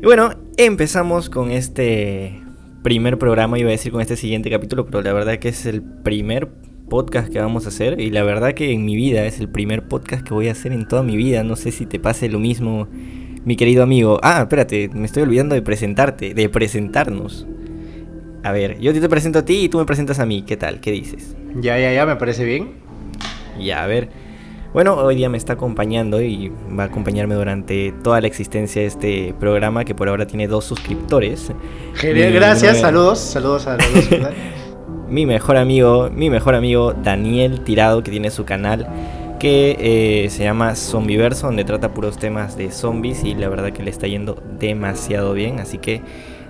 Y bueno, empezamos con este primer programa, iba a decir con este siguiente capítulo, pero la verdad que es el primer podcast que vamos a hacer y la verdad que en mi vida es el primer podcast que voy a hacer en toda mi vida. No sé si te pase lo mismo, mi querido amigo. Ah, espérate, me estoy olvidando de presentarte, de presentarnos. A ver, yo te presento a ti y tú me presentas a mí. ¿Qué tal? ¿Qué dices? Ya, ya, ya, me parece bien. Ya, a ver. Bueno, hoy día me está acompañando y va a acompañarme durante toda la existencia de este programa que por ahora tiene dos suscriptores. Genial, gracias, saludos, saludos a los dos. mi mejor amigo, mi mejor amigo Daniel Tirado, que tiene su canal que eh, se llama Zombiverso, donde trata puros temas de zombies y la verdad que le está yendo demasiado bien, así que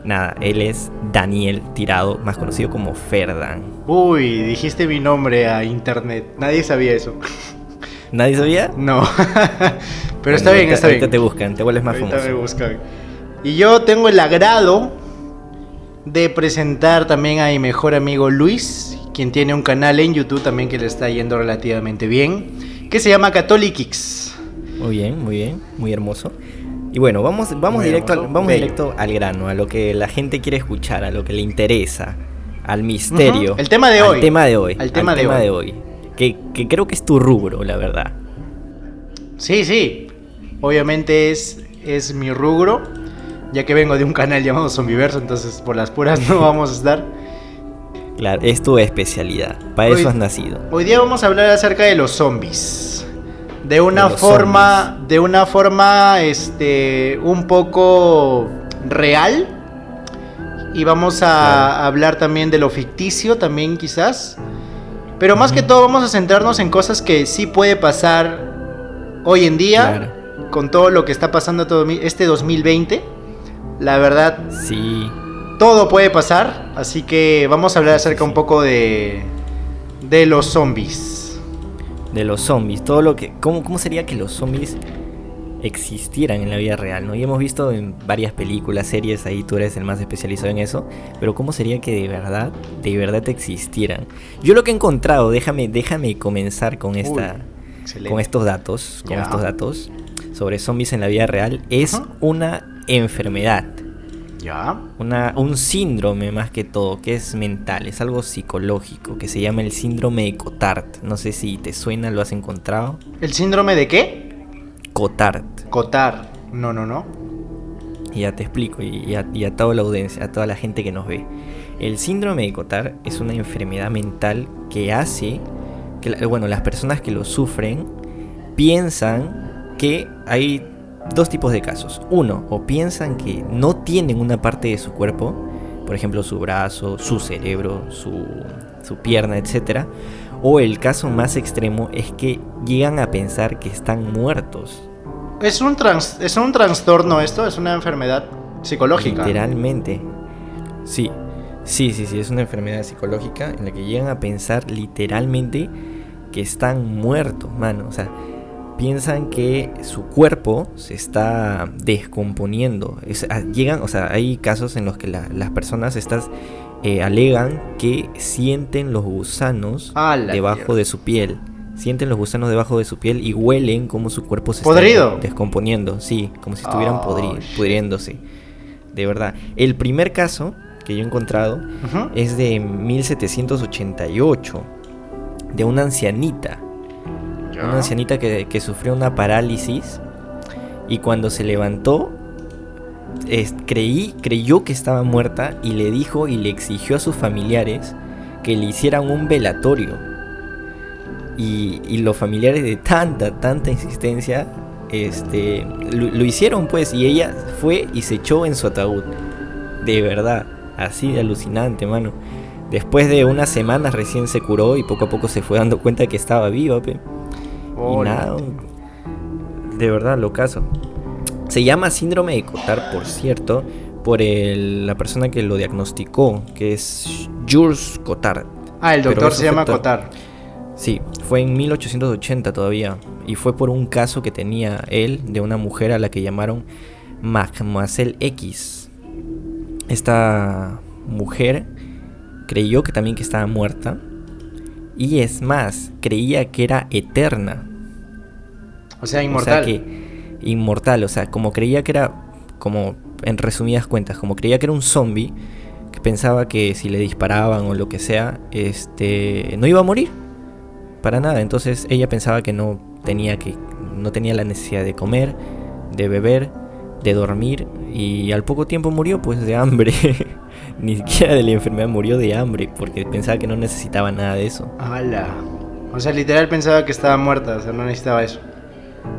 nada, él es Daniel Tirado, más conocido como Ferdan. Uy, dijiste mi nombre a internet, nadie sabía eso. ¿Nadie sabía? No. Pero está bien, está bien. te buscan, te vuelves más ahorita me buscan. Y yo tengo el agrado de presentar también a mi mejor amigo Luis, quien tiene un canal en YouTube también que le está yendo relativamente bien, que se llama Catholics. Muy bien, muy bien, muy hermoso. Y bueno, vamos, vamos, directo, al, vamos directo al grano, a lo que la gente quiere escuchar, a lo que le interesa, al misterio. El tema de hoy. Al tema de hoy. Al tema, de hoy que, creo que es tu rubro, la verdad. Sí, sí. Obviamente es, es mi rubro, ya que vengo de un canal llamado Zombiverso, entonces por las puras no vamos a estar. Claro, es tu especialidad, para eso has nacido. Hoy día vamos a hablar acerca de los zombies. De una forma, de una forma, este, un poco real. Y vamos a hablar también de lo ficticio, también quizás. Pero más que todo vamos a centrarnos en cosas que sí puede pasar hoy en día, con todo lo que está pasando todo este 2020. La verdad, sí. Todo puede pasar, así que vamos a hablar acerca un poco de de los zombies. De los zombies, todo lo que cómo cómo sería que los zombies existieran en la vida real, ¿no? Y hemos visto en varias películas, series, ahí tú eres el más especializado en eso, pero ¿cómo sería que de verdad, de verdad existieran? Yo lo que he encontrado, déjame, déjame comenzar con esta, con estos datos, con estos datos sobre zombies en la vida real, es una enfermedad. ¿Ya? Una, un síndrome más que todo, que es mental, es algo psicológico, que se llama el síndrome de Cotard. No sé si te suena, lo has encontrado. ¿El síndrome de qué? Cotard. Cotard. No, no, no. Y ya te explico, y a, toda la audiencia, a toda la gente que nos ve. El síndrome de Cotard es una enfermedad mental que hace que, bueno, las personas que lo sufren piensan que hay dos tipos de casos. Uno, o piensan que no tienen una parte de su cuerpo, por ejemplo su brazo, su cerebro, su, su pierna, etc. O el caso más extremo es que llegan a pensar que están muertos. ¿Es un, ¿Es un trastorno esto? ¿Es una enfermedad psicológica? Literalmente. Sí, sí, sí, sí, es una enfermedad psicológica en la que llegan a pensar literalmente que están muertos, mano. O sea, piensan que su cuerpo se está descomponiendo. Ah, llegan, o sea, hay casos en los que las personas estas eh, alegan que sienten los gusanos debajo de su piel. Sienten los gusanos debajo de su piel y huelen como su cuerpo se está descomponiendo. Sí, como si estuvieran pudriéndose. De verdad. El primer caso que yo he encontrado es de 1788. De una ancianita. Una ancianita que, que sufrió una parálisis. Y cuando se levantó, creí, creyó que estaba muerta y le dijo y le exigió a sus familiares que le hicieran un velatorio. Y, los familiares de tanta, tanta insistencia, este, lo, hicieron pues y ella fue y se echó en su ataúd. De verdad, así de alucinante, mano. Después de unas semanas recién se curó y poco a poco se fue dando cuenta que estaba viva, Y nada, de verdad, lo caso. Se llama síndrome de Cotard, por cierto, por la persona que lo diagnosticó, que es Jules Cotard. Ah, el doctor se llama Cotard. Sí, fue en 1880 todavía. Y fue por un caso que tenía él de una mujer a la que llamaron Mademoiselle X. Esta mujer creyó que también que estaba muerta. Y es más, creía que era eterna. O sea, inmortal. O sea que inmortal, o sea, como creía que era como en resumidas cuentas, como creía que era un zombie, que pensaba que si le disparaban o lo que sea, este, no iba a morir. Para nada. Entonces ella pensaba que no tenía que, no tenía la necesidad de comer, de beber, de dormir y al poco tiempo murió pues de hambre. Ni siquiera de la enfermedad murió de hambre porque pensaba que no necesitaba nada de eso. ¡Hala! O sea, literal pensaba que estaba muerta, o sea, no necesitaba eso.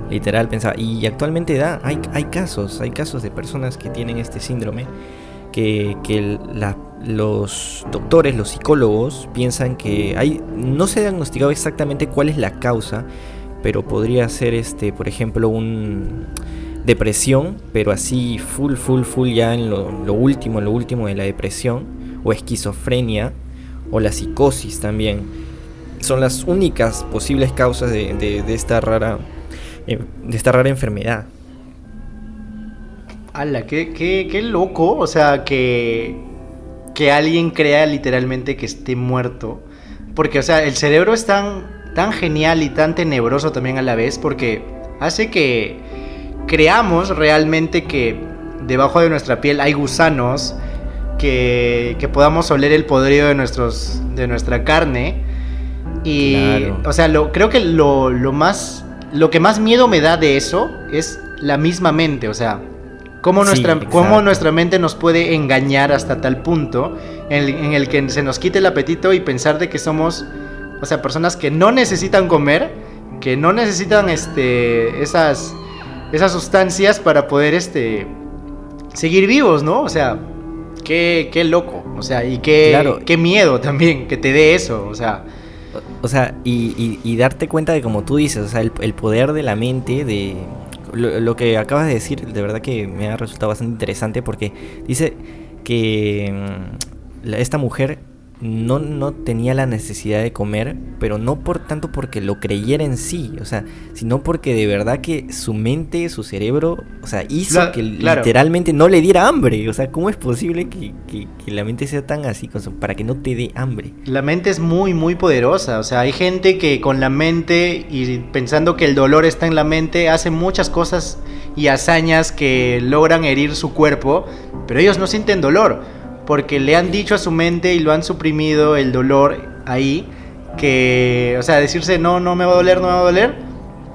Literal pensaba. Y actualmente da, hay, hay casos, hay casos de personas que tienen este síndrome que, que los doctores, los psicólogos piensan que hay, no se ha diagnosticado exactamente cuál es la causa, pero podría ser este, por ejemplo, un depresión, pero así full, full, full ya en lo, último, en lo último de la depresión, o esquizofrenia, o la psicosis también. Son las únicas posibles causas de, esta rara de esta rara enfermedad. ¡Hala! Qué, qué, qué loco. O sea, que, que alguien crea literalmente que esté muerto. Porque, o sea, el cerebro es tan, tan genial y tan tenebroso también a la vez. Porque hace que creamos realmente que debajo de nuestra piel hay gusanos. Que, que podamos oler el podrido de, nuestros, de nuestra carne. Y, o sea, lo, creo que lo, lo más lo que más miedo me da de eso es la misma mente, o sea, cómo nuestra, cómo nuestra mente nos puede engañar hasta tal punto en, el que se nos quite el apetito y pensar de que somos, o sea, personas que no necesitan comer, que no necesitan este, esas, esas sustancias para poder este, seguir vivos, ¿no? O sea, qué, qué loco, o sea, y qué, qué miedo también que te dé eso, o sea... O sea, y, darte cuenta de, como tú dices, o sea, el, poder de la mente, de lo, que acabas de decir, de verdad que me ha resultado bastante interesante porque dice que mm, esta mujer no, no tenía la necesidad de comer, pero no por tanto porque lo creyera en sí, o sea, sino porque de verdad que su mente, su cerebro, o sea, hizo que literalmente no le diera hambre. O sea, ¿cómo es posible que, la mente sea tan así para que no te dé hambre? La mente es muy, muy poderosa. O sea, hay gente que con la mente y pensando que el dolor está en la mente, hace muchas cosas y hazañas que logran herir su cuerpo, pero ellos no sienten dolor porque le han dicho a su mente y lo han suprimido el dolor ahí, que, o sea, decirse no, no me va a doler, no me va a doler,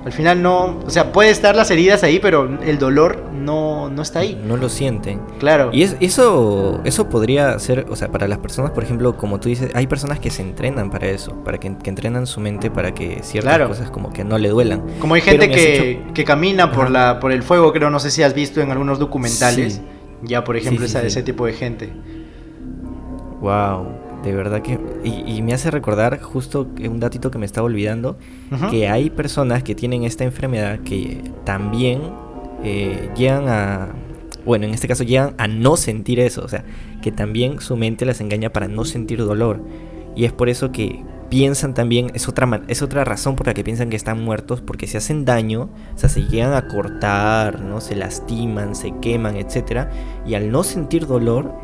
al final no, o sea, puede estar las heridas ahí, pero el dolor no, no está ahí. No lo sienten. Claro. Y eso, eso podría ser, o sea, para las personas, por ejemplo, como tú dices, hay personas que se entrenan para eso, para que, entrenan su mente para que ciertas cosas como que no le duelan. Como hay gente que, que, camina por, la, por el fuego, creo, no sé si has visto en algunos documentales. Ya, por ejemplo, ese tipo de gente. Wow, de verdad que... Y, me hace recordar justo un datito que me estaba olvidando, que hay personas que tienen esta enfermedad que también eh, llegan a... Bueno, en este caso llegan a no sentir eso, o sea, que también su mente las engaña para no sentir dolor. Y es por eso que piensan también, es otra, es otra razón por la que piensan que están muertos, porque se hacen daño, o sea, se llegan a cortar, ¿no? Se lastiman, se queman, etc. Y al no sentir dolor,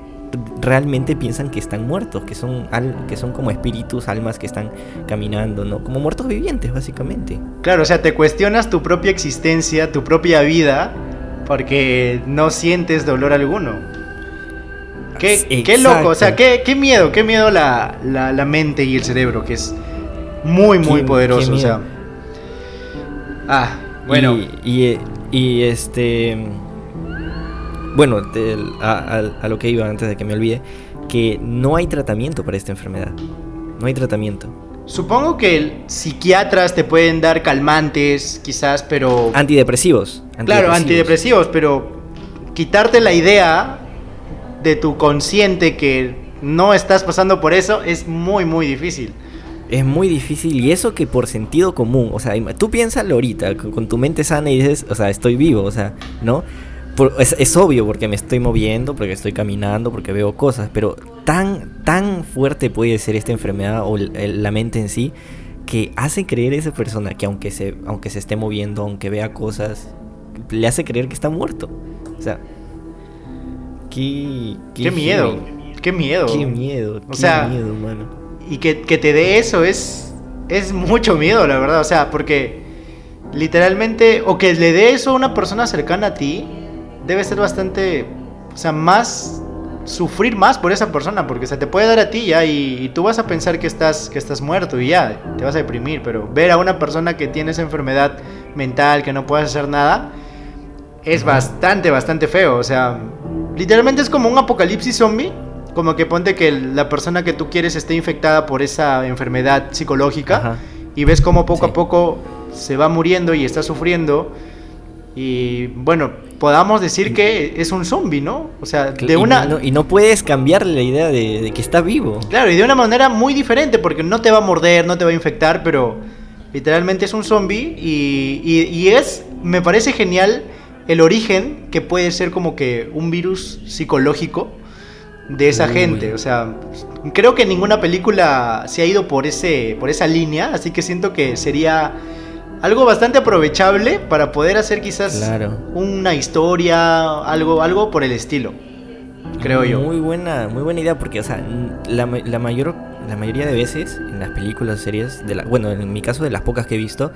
realmente piensan que están muertos, que son, que son como espíritus, almas que están caminando, ¿no? Como muertos vivientes, básicamente. Claro, o sea, te cuestionas tu propia existencia, tu propia vida, porque no sientes dolor alguno. Qué, qué loco, o sea, qué, qué miedo, qué miedo la, la, mente y el cerebro, que es muy, muy poderoso, o sea. Ah, bueno. y, y este bueno, a, lo que iba antes de que me olvide, que no hay tratamiento para esta enfermedad. No hay tratamiento. Supongo que psiquiatras te pueden dar calmantes, quizás, pero... Antidepresivos. Claro, antidepresivos, pero quitarte la idea de tu consciente que no estás pasando por eso es muy, muy difícil. Es muy difícil y eso que por sentido común, o sea, tú piénsalo ahorita, con tu mente sana y dices, o sea, estoy vivo, o sea, ¿no? Es, obvio porque me estoy moviendo, porque estoy caminando, porque veo cosas, pero tan, tan fuerte puede ser esta enfermedad o la mente en sí que hace creer a esa persona que aunque se, aunque se esté moviendo, aunque vea cosas, le hace creer que está muerto. O sea, qué, qué, miedo, qué miedo. Qué miedo, o sea, miedo, mano. Y que, que te dé eso es, es mucho miedo, la verdad. O sea, porque literalmente, o que le dé eso a una persona cercana a ti, debe ser bastante o sea, más sufrir más por esa persona, porque se te puede dar a ti ya y, tú vas a pensar que estás, que estás muerto y ya, te vas a deprimir, pero ver a una persona que tiene esa enfermedad mental, que no puedes hacer nada, es bastante, bastante feo, o sea, literalmente es como un apocalipsis zombie, como que ponte que la persona que tú quieres esté infectada por esa enfermedad psicológica y ves como poco a poco se va muriendo y está sufriendo y bueno, podamos decir que es un zombie, ¿no? O sea, de una... y no puedes cambiarle la idea de, que está vivo. Claro, y de una manera muy diferente, porque no te va a morder, no te va a infectar, pero literalmente es un zombie y, y, es, me parece genial el origen que puede ser como que un virus psicológico de esa gente. O sea, creo que ninguna película se ha ido por, ese, por esa línea, así que siento que sería algo bastante aprovechable para poder hacer quizás una historia, algo, algo por el estilo. Creo yo. Muy buena, muy buena idea porque, o sea, la, mayor, la mayoría de veces en las películas, series, de la, bueno, en mi caso de las pocas que he visto,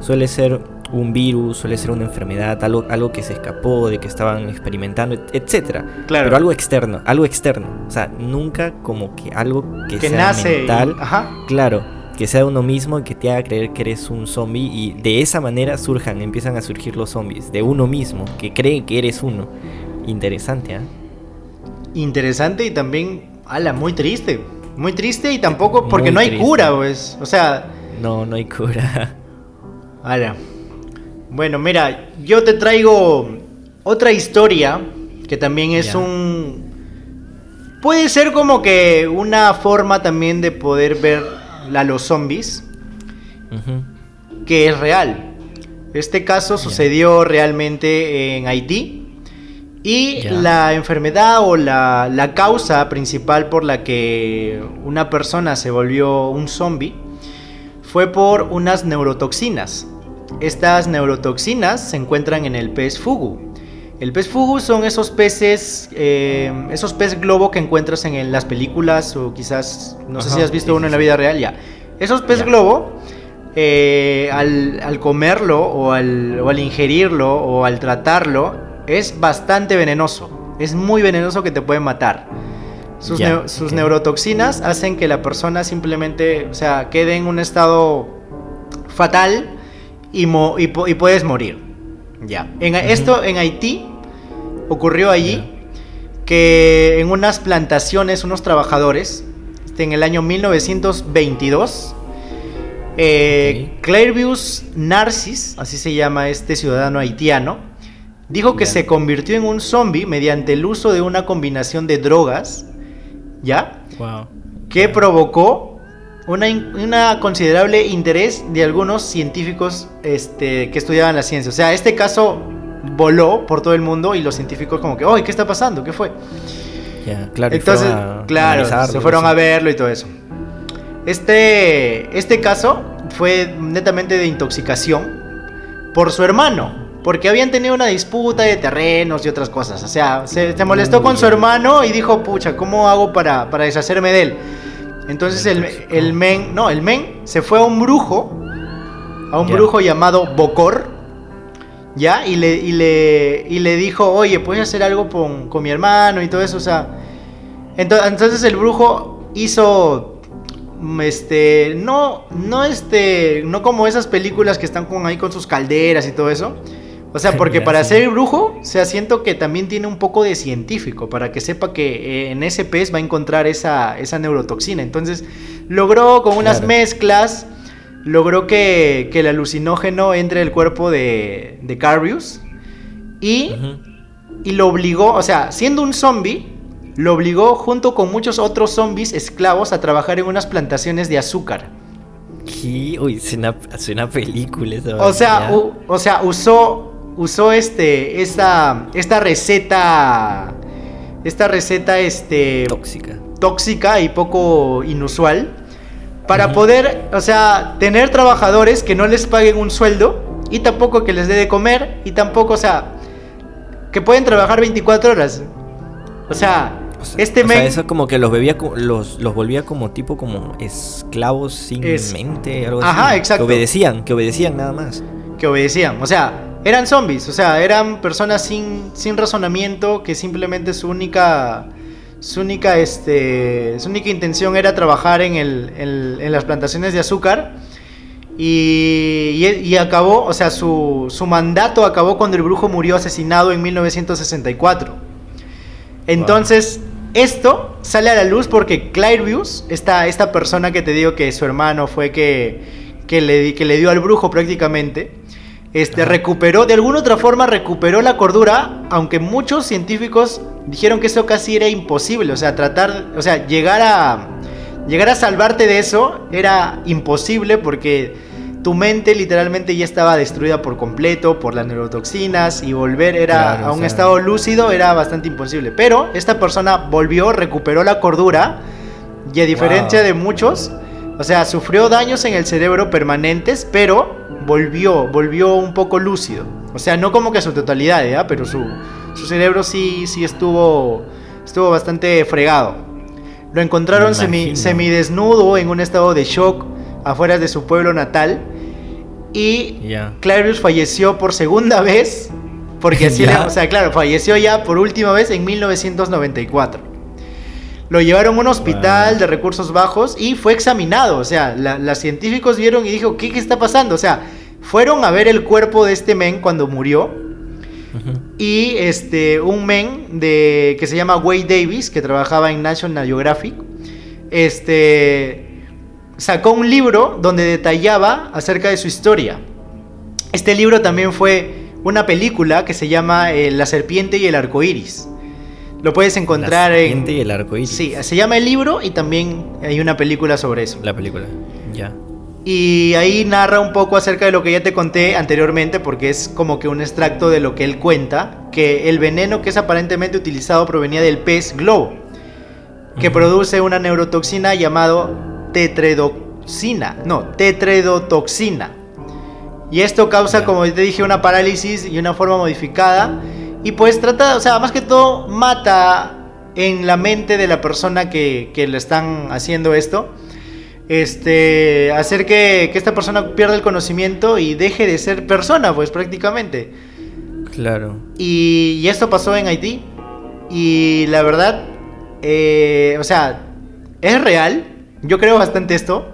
suele ser un virus, suele ser una enfermedad, algo, algo que se escapó, de que estaban experimentando, etcétera. Claro. Pero algo externo, algo externo. O sea, nunca como que algo que, que sea nace mental. Ajá. Claro que sea uno mismo y que te haga creer que eres un zombie y de esa manera surjan, empiezan a surgir los zombies, de uno mismo, que cree que eres uno. Interesante, ¿ah? Interesante y también, ala, muy triste. Muy triste y tampoco porque no hay cura, pues. O sea... No, no hay cura. Ala. Bueno, mira, yo te traigo otra historia que también es un... Puede ser como que una forma también de poder ver a los zombies, que es real. Este caso sucedió realmente en Haití. Y la enfermedad o la, la, causa principal por la que una persona se volvió un zombie fue por unas neurotoxinas. Estas neurotoxinas se encuentran en el pez fugu. El pez fugu son esos peces, eh, esos pez globo que encuentras en, las películas o quizás, no sé si has visto uno en la vida real, ya. Esos pez globo, eh, al, comerlo o al, o al, ingerirlo o al tratarlo, es bastante venenoso. Es muy venenoso que te puede matar. Sus, neurotoxinas hacen que la persona simplemente, o sea, quede en un estado fatal y, y puedes morir. Ya. En, Esto en Haití ocurrió allí que en unas plantaciones unos trabajadores, este, en el año 1922, eh, Narcis, así se llama este ciudadano haitiano, dijo que se convirtió en un zombie mediante el uso de una combinación de drogas, ¿ya? Que provocó una, considerable interés de algunos científicos este, que estudiaban la ciencia. O sea, este caso voló por todo el mundo y los científicos como que, oye, ¿qué está pasando? ¿Qué fue? claro, Entonces, claro, se fueron a verlo y todo eso. Este, este caso fue netamente de intoxicación por su hermano, porque habían tenido una disputa de terrenos y otras cosas. O sea, se, molestó con su hermano y dijo, pucha, ¿cómo hago para, para deshacerme de él? Entonces el, el, men, no, el men se fue a un brujo, a un brujo llamado Bocor, ¿ya? Y le, y le, y le dijo, oye, ¿puedes hacer algo con, con mi hermano y todo eso? O sea, entonces, el brujo hizo, este, no, no este, no como esas películas que están con, ahí con sus calderas y todo eso, o sea, porque para ser brujo, o sea, siento que también tiene un poco de científico, para que sepa que eh, en ese pez va a encontrar esa, esa neurotoxina. Entonces, logró con unas mezclas, logró que, el alucinógeno entre el cuerpo de, de Carbius y, y lo obligó, o sea, siendo un zombie, lo obligó junto con muchos otros zombies esclavos a trabajar en unas plantaciones de azúcar. ¿Qué? Uy, suena, suena película O sea, o sea, usó usó este, esta, esta receta, esta receta, este... Tóxica. Tóxica y poco inusual. Para poder, o sea, tener trabajadores que no les paguen un sueldo y tampoco que les dé de comer y tampoco, o sea, que pueden trabajar 24 horas. O sea, este o sea, eso como que los bebía los, los volvía como tipo como esclavos sin mente, algo Ajá, exacto. Que obedecían, que obedecían nada más. Que obedecían. O sea, eran zombies, o sea, eran personas sin, sin razonamiento que simplemente su única su única este su única intención era trabajar en, el, en, las plantaciones de azúcar y, y, acabó, o sea, su, su, mandato acabó cuando el brujo murió asesinado en 1964. Entonces, esto sale a la luz porque Clairvius, esta, esta persona que te digo que su hermano fue que, que, le, que le dio al brujo prácticamente, este, recuperó, de alguna otra forma recuperó la cordura, aunque muchos científicos dijeron que eso casi era imposible, o sea, tratar, o sea, llegar a, llegar a salvarte de eso era imposible porque tu mente literalmente ya estaba destruida por completo por las neurotoxinas y volver era a un estado lúcido era bastante imposible. Pero esta persona volvió, recuperó la cordura y a diferencia de muchos, o sea, sufrió daños en el cerebro permanentes, pero volvió, volvió un poco lúcido. O sea, no como que su totalidad, pero su, su cerebro sí, sí estuvo, estuvo bastante fregado. Lo encontraron semi, semidesnudo en un estado de shock afuera de su pueblo natal y Clarius falleció por segunda vez, porque así, o sea, claro, falleció ya por última vez en 1994. Lo llevaron a un hospital de recursos bajos y fue examinado. O sea, los científicos vieron y dijo, ¿qué, ¿qué, está pasando? O sea, fueron a ver el cuerpo de este men cuando murió. Y este, un men de, que se llama Wade Davis, que trabajaba en National Geographic, este, sacó un libro donde detallaba acerca de su historia. Este libro también fue una película que se llama eh, La serpiente y el arco iris. Lo puedes encontrar en. La serpiente y el arco iris. Sí, se llama el libro y también hay una película sobre eso. La película, ya. Y ahí narra un poco acerca de lo que ya te conté anteriormente, porque es como que un extracto de lo que él cuenta, que el veneno que es aparentemente utilizado provenía del pez globo, que produce una neurotoxina llamado tetredoxina, no, tetredotoxina. Y esto causa, como te dije, una parálisis y una forma modificada. Y pues trata, o sea, más que todo, mata en la mente de la persona que, que le están haciendo esto. Este, hacer que, que, esta persona pierda el conocimiento y deje de ser persona, pues prácticamente. Claro. Y, y esto pasó en Haití. Y la verdad, eh, o sea, es real, yo creo bastante esto,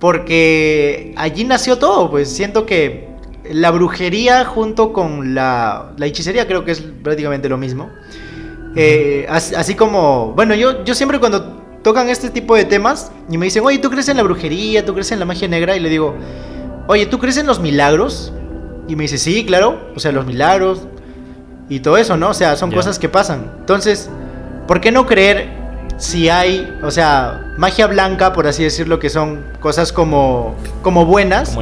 porque allí nació todo, pues siento que la brujería junto con la, la hechicería creo que es prácticamente lo mismo. Eh, así, como, bueno, yo, yo siempre cuando tocan este tipo de temas y me dicen, oye, ¿tú crees en la brujería? ¿Tú crees en la magia negra? Y le digo, oye, ¿tú crees en los milagros? Y me dice, sí, claro, o sea, los milagros y todo eso, ¿no? O sea, son cosas que pasan. Entonces, ¿por qué no creer si hay, o sea, magia blanca, por así decirlo, que son cosas como, como buenas.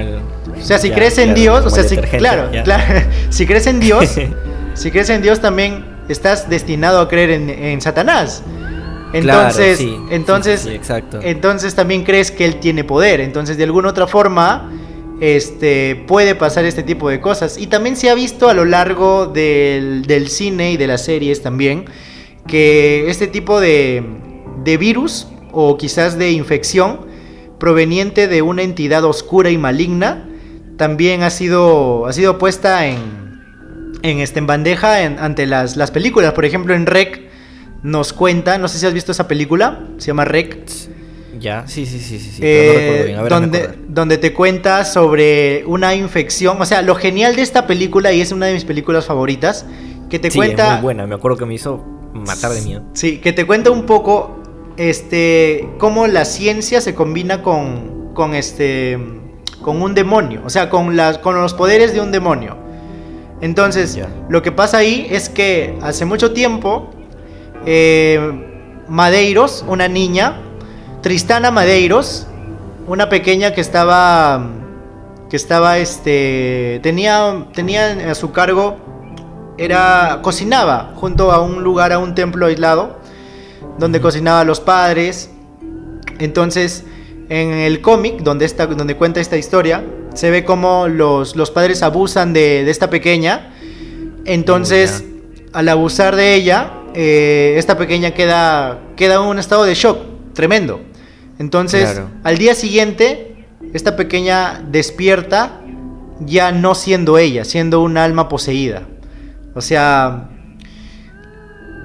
O sea, si crees en Dios, o sea, si, claro, claro, si crees en Dios, si crees en Dios también estás destinado a creer en, Satanás. Entonces, entonces, exacto. entonces también crees que él tiene poder. Entonces, de alguna otra forma, este, puede pasar este tipo de cosas. Y también se ha visto a lo largo del, del cine y de las series también que este tipo de, de virus o quizás de infección proveniente de una entidad oscura y maligna también ha sido, ha sido puesta en, en, este, en bandeja ante las, las, películas. Por ejemplo, en Rec nos cuenta, no sé si has visto esa película, se llama Rec. Ya, sí, sí, sí, sí, eh, donde, donde te cuenta sobre una infección. O sea, lo genial de esta película, y es una de mis películas favoritas, que te cuenta. Es muy buena, me acuerdo que me hizo matar de miedo. Sí, que te cuenta un poco este cómo la ciencia se combina con con este con un demonio, o sea, con las con los poderes de un demonio. Entonces, lo que pasa ahí es que hace mucho tiempo eh, Madeiros, una niña, Tristana Madeiros, una pequeña que estaba que estaba este tenía tenía a su cargo era cocinaba junto a un lugar, a un templo aislado, donde cocinaba a los padres. Entonces, en el cómic, donde, donde cuenta esta historia, se ve como los, los padres abusan de, esta pequeña. Entonces, al abusar de ella, eh, esta pequeña queda, queda en un estado de shock tremendo. Entonces, al día siguiente, esta pequeña despierta ya no siendo ella, siendo un alma poseída. O sea,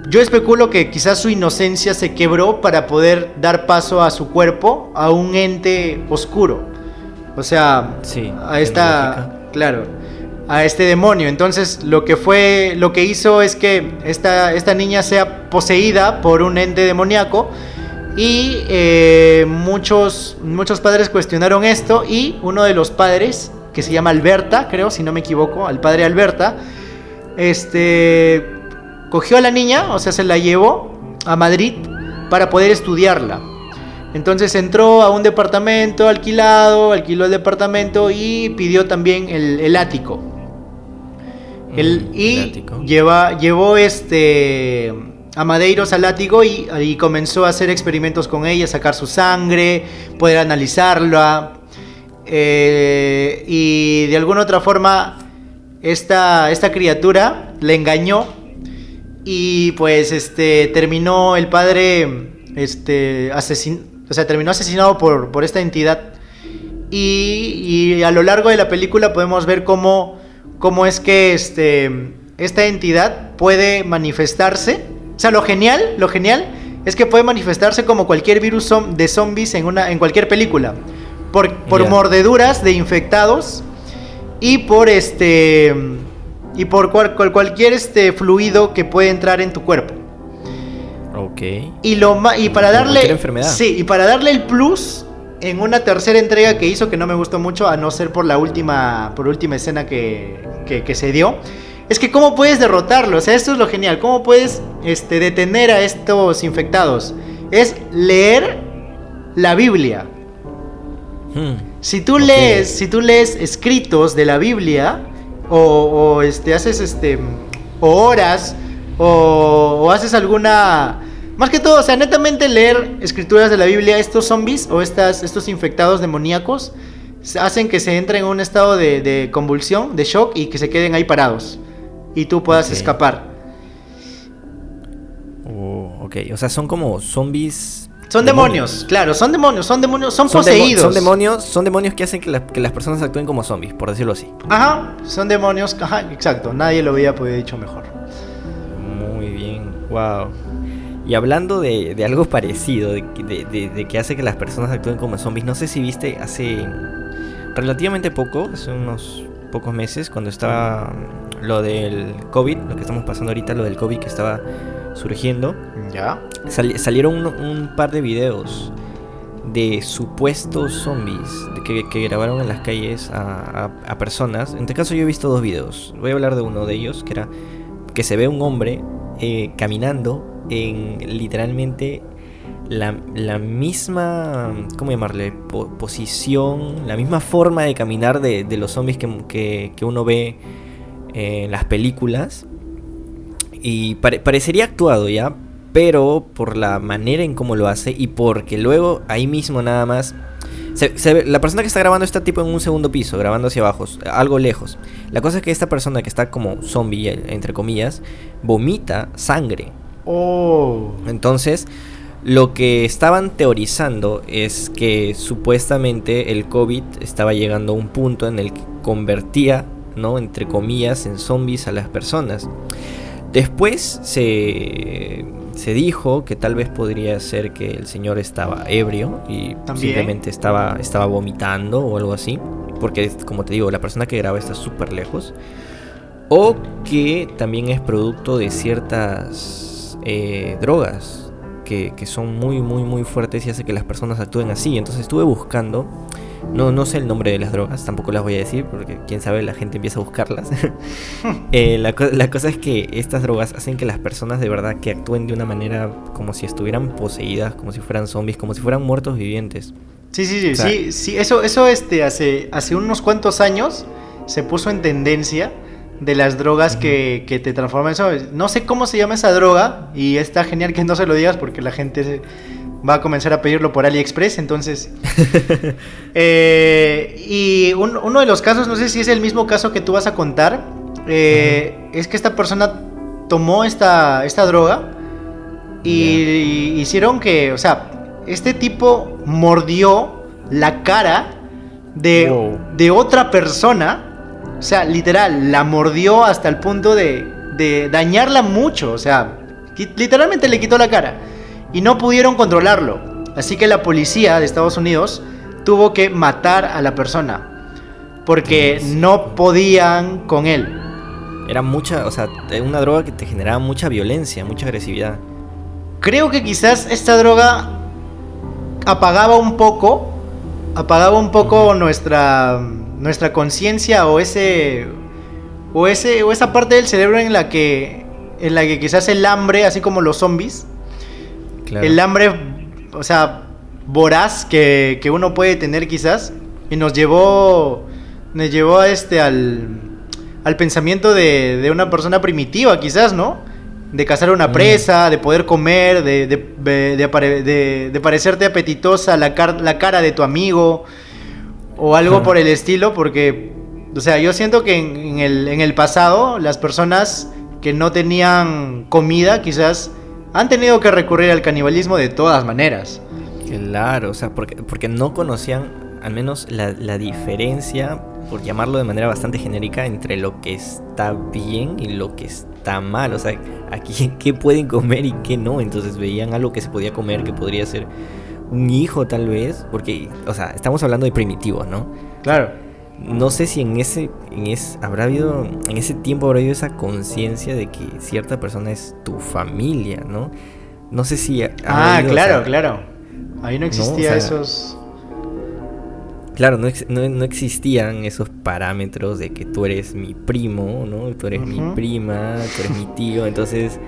yo especulo que quizás su inocencia se quebró para poder dar paso a su cuerpo a un ente oscuro. O sea, a esta, claro, a este demonio. Entonces, lo que fue, lo que hizo es que esta, esta niña sea poseída por un ente demoníaco y eh, muchos, muchos padres cuestionaron esto y uno de los padres, que se llama Alberta, creo, si no me equivoco, al padre Alberta, este, cogió a la niña, o sea, se la llevó a Madrid para poder estudiarla. Entonces entró a un departamento alquilado, alquiló el departamento y pidió también el, ático. El, mm, y Lleva, llevó este a Madeiros al látigo y, comenzó a hacer experimentos con ella, sacar su sangre, poder analizarla. Eh, y de alguna otra forma, esta, esta criatura le engañó y pues este terminó el padre este asesin o sea, terminó asesinado por, por esta entidad. Y, y, a lo largo de la película podemos ver cómo, cómo es que este, esta entidad puede manifestarse o sea, lo genial, lo genial es que puede manifestarse como cualquier virus de zombies en, una, en cualquier película. Por, por mordeduras de infectados y por este y por cualquier este fluido que puede entrar en tu cuerpo. Ok. Y lo y para darle enfermedad. Sí, y para darle el plus en una tercera entrega que hizo que no me gustó mucho a no ser por la última por última escena que, que, que se dio es que cómo puedes derrotarlo, o sea, esto es lo genial, cómo puedes este, detener a estos infectados. Es leer la Biblia. Hmm. Si tú lees, si tú lees escritos de la Biblia, o, este, haces este, o oras, o, haces alguna... Más que todo, o sea, netamente leer escrituras de la Biblia, estos zombies o estas, estos infectados demoníacos hacen que se entren en un estado de, de, convulsión, de shock y que se queden ahí parados y tú puedas escapar. Oh, ok, o sea, son como zombies. Son demonios, claro, son demonios, son demonios, son, poseídos. son demonios, son demonios que hacen que, las personas actúen como zombies, por decirlo así. Ajá, son demonios, ajá, exacto, nadie lo había podido dicho mejor. Muy bien, wow. Y hablando de, algo parecido, de, de, que hace que las personas actúen como zombies, no sé si viste hace relativamente poco, hace unos pocos meses, cuando estaba lo del COVID, lo que estamos pasando ahorita, lo del COVID que estaba surgiendo. Ya. salieron un, par de videos de supuestos zombies que, grabaron en las calles a, personas. En este caso yo he visto dos videos. Voy a hablar de uno de ellos, que era que se ve un hombre eh, caminando en literalmente la, misma, ¿cómo llamarle? posición, la misma forma de caminar de, los zombies que, que uno ve en las películas. Y parecería actuado ya, pero por la manera en cómo lo hace y porque luego ahí mismo nada más... la persona que está grabando está tipo en un segundo piso, grabando hacia abajo, algo lejos. La cosa es que esta persona que está como zombie, entre comillas, vomita sangre. Oh. Entonces, lo que estaban teorizando es que supuestamente el COVID estaba llegando a un punto en el que convertía ¿no? Entre comillas, en zombies a las personas. Después se, se dijo que tal vez podría ser que el señor estaba ebrio y simplemente estaba, estaba vomitando o algo así. Porque, como te digo, la persona que graba está súper lejos. O que también es producto de ciertas eh, drogas que, que, son muy, muy, muy fuertes y hace que las personas actúen así. Entonces estuve buscando no, no sé el nombre de las drogas, tampoco las voy a decir porque quién sabe, la gente empieza a buscarlas. Eh, la, cosa es que estas drogas hacen que las personas de verdad que actúen de una manera como si estuvieran poseídas, como si fueran zombies, como si fueran muertos vivientes. Sí, sí, sí, sí, sí, eso, eso este, hace, hace unos cuantos años se puso en tendencia de las drogas que, que, te transforman en No sé cómo se llama esa droga y está genial que no se lo digas porque la gente se, va a comenzar a pedirlo por AliExpress, entonces... Eh, y uno de los casos, no sé si es el mismo caso que tú vas a contar, eh, es que esta persona tomó esta, esta droga y hicieron que, o sea, este tipo mordió la cara de, de otra persona O sea, literal, la mordió hasta el punto de, de dañarla mucho. O sea, literalmente le quitó la cara. Y no pudieron controlarlo. Así que la policía de Estados Unidos tuvo que matar a la persona. Porque no podían con él. Era mucha, o sea, una droga que te generaba mucha violencia, mucha agresividad. Creo que quizás esta droga apagaba un poco, apagaba un poco nuestra, nuestra conciencia o ese, o ese, o esa parte del cerebro en la que, en la que quizás el hambre, así como los zombies, el hambre, o sea, voraz que, que uno puede tener quizás, y nos llevó, nos llevó a este al al pensamiento de, una persona primitiva, quizás, ¿no? De cazar una mm. presa, de poder comer, de, de, parecerte apetitosa la, la, cara de tu amigo, o algo por el estilo, porque, o sea, yo siento que en, el, en el pasado las personas que no tenían comida, quizás, han tenido que recurrir al canibalismo de todas maneras. Claro, o sea, porque, porque no conocían al menos la, la diferencia por llamarlo de manera bastante genérica, entre lo que está bien y lo que está mal. O sea, aquí qué pueden comer y qué no. Entonces veían algo que se podía comer, que podría ser un hijo tal vez, porque, o sea, estamos hablando de primitivos, ¿no? Claro. No sé si en ese, en ese, habrá habido, en ese tiempo habrá habido esa conciencia de que cierta persona es tu familia, ¿no? No sé si... Ah, claro, claro. Ahí no existía esos Claro, no, existían esos parámetros de que tú eres mi primo, ¿no? Tú eres mi prima, tú eres mi tío, entonces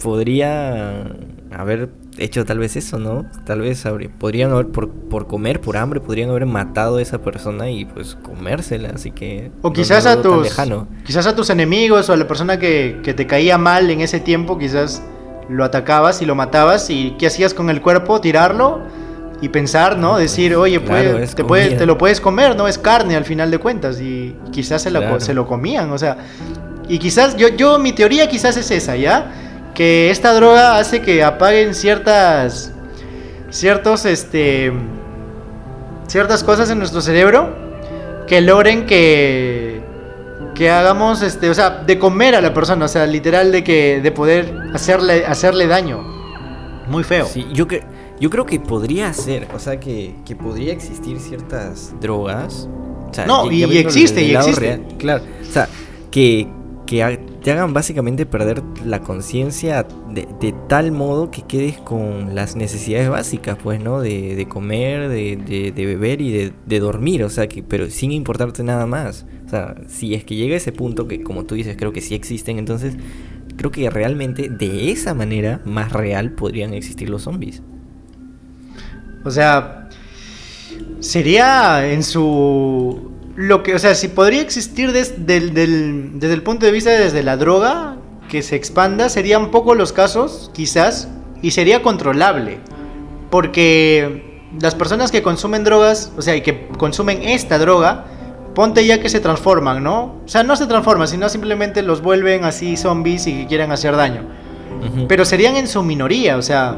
podría haber hecho tal vez eso, ¿no? Tal vez podrían haber, por, comer, por hambre, podrían haber matado a esa persona y pues comérsela, así que... O quizás a tus... Quizás a tus enemigos o a la persona que, que te caía mal en ese tiempo, quizás lo atacabas y lo matabas y ¿qué hacías con el cuerpo? ¿Tirarlo? y pensar, ¿no? Decir, oye, te, te, lo puedes comer, ¿no? Es carne al final de cuentas y quizás se lo, se lo comían, o sea, y quizás, yo, yo, mi teoría quizás es esa, ¿ya? Que esta droga hace que apaguen ciertas, ciertos, este, ciertas cosas en nuestro cerebro que logren que, que hagamos, este, o sea, de comer a la persona, o sea, literal de que, de poder hacerle, hacerle daño. Muy feo. Sí, yo que yo creo que podría ser, o sea, que, podría existir ciertas drogas. no, y, existe, y existe. claro, o sea, que, te hagan básicamente perder la conciencia de, tal modo que quedes con las necesidades básicas, pues, ¿no? De, comer, de, beber y de, dormir, o sea, que, pero sin importarte nada más. O sea, si es que llega a ese punto, que como tú dices, creo que sí existen, entonces creo que realmente de esa manera más real podrían existir los zombies. O sea, sería en su... Lo que, o sea, si podría existir desde el, punto de vista desde la droga, que se expanda, serían pocos los casos, quizás, y sería controlable. Porque las personas que consumen drogas, o sea, y que consumen esta droga, ponte ya que se transforman, ¿no? O sea, no se transforman, sino simplemente los vuelven así zombies y quieren hacer daño. Pero serían en su minoría, o sea,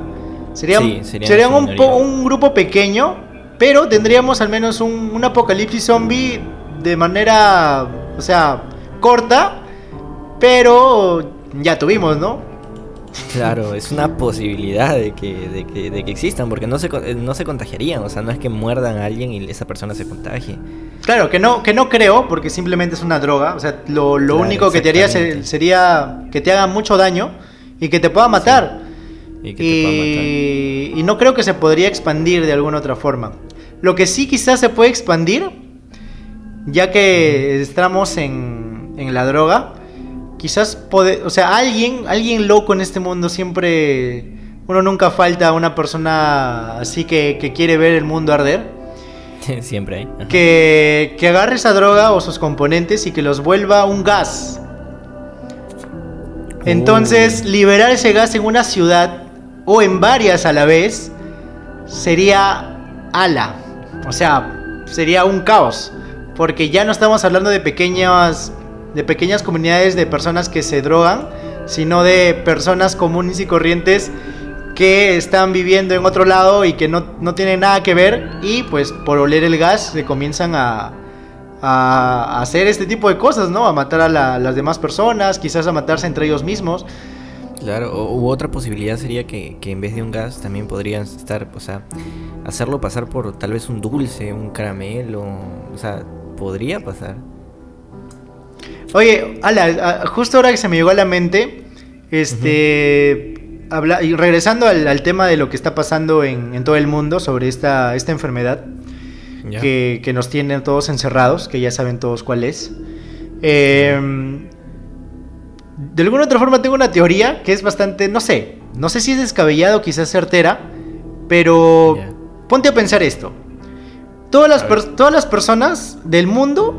Serían, serían un, un, grupo pequeño, pero tendríamos al menos un, apocalipsis zombie de manera, o sea, corta, pero ya tuvimos, ¿no? Claro, es una posibilidad de que, de que, de que existan, porque no se, no se contagiarían, o sea, no es que muerdan a alguien y esa persona se contagie. Claro, que no, que no creo, porque simplemente es una droga, o sea, lo, único que te haría sería que te haga mucho daño y que te pueda matar. Y, no creo que se podría expandir de alguna otra forma. Lo que sí quizás se puede expandir, ya que estamos en, en la droga, quizás puede, o sea, alguien, alguien loco en este mundo siempre, uno nunca falta una persona así que, que quiere ver el mundo arder. Siempre hay. Que, que agarre esa droga o sus componentes y que los vuelva un gas. Entonces, liberar ese gas en una ciudad o en varias a la vez, sería ala. O sea, sería un caos. Porque ya no estamos hablando de pequeñas, de pequeñas comunidades de personas que se drogan, sino de personas comunes y corrientes que están viviendo en otro lado y que no, no tienen nada que ver y pues por oler el gas se comienzan a, a, hacer este tipo de cosas, ¿no? A matar a las demás personas, quizás a matarse entre ellos mismos. Claro, u otra posibilidad sería que, que, en vez de un gas también podrían estar, o sea, hacerlo pasar por tal vez un dulce, un caramelo, o sea, podría pasar. Oye, ala, justo ahora que se me llegó a la mente, este, habla, y regresando al, tema de lo que está pasando en, todo el mundo sobre esta, esta enfermedad que, que, nos tiene todos encerrados, que ya saben todos cuál es. Em, de alguna otra forma tengo una teoría que es bastante, no sé, no sé si es descabellado, quizás certera, pero ponte a pensar esto. Todas las, todas las personas del mundo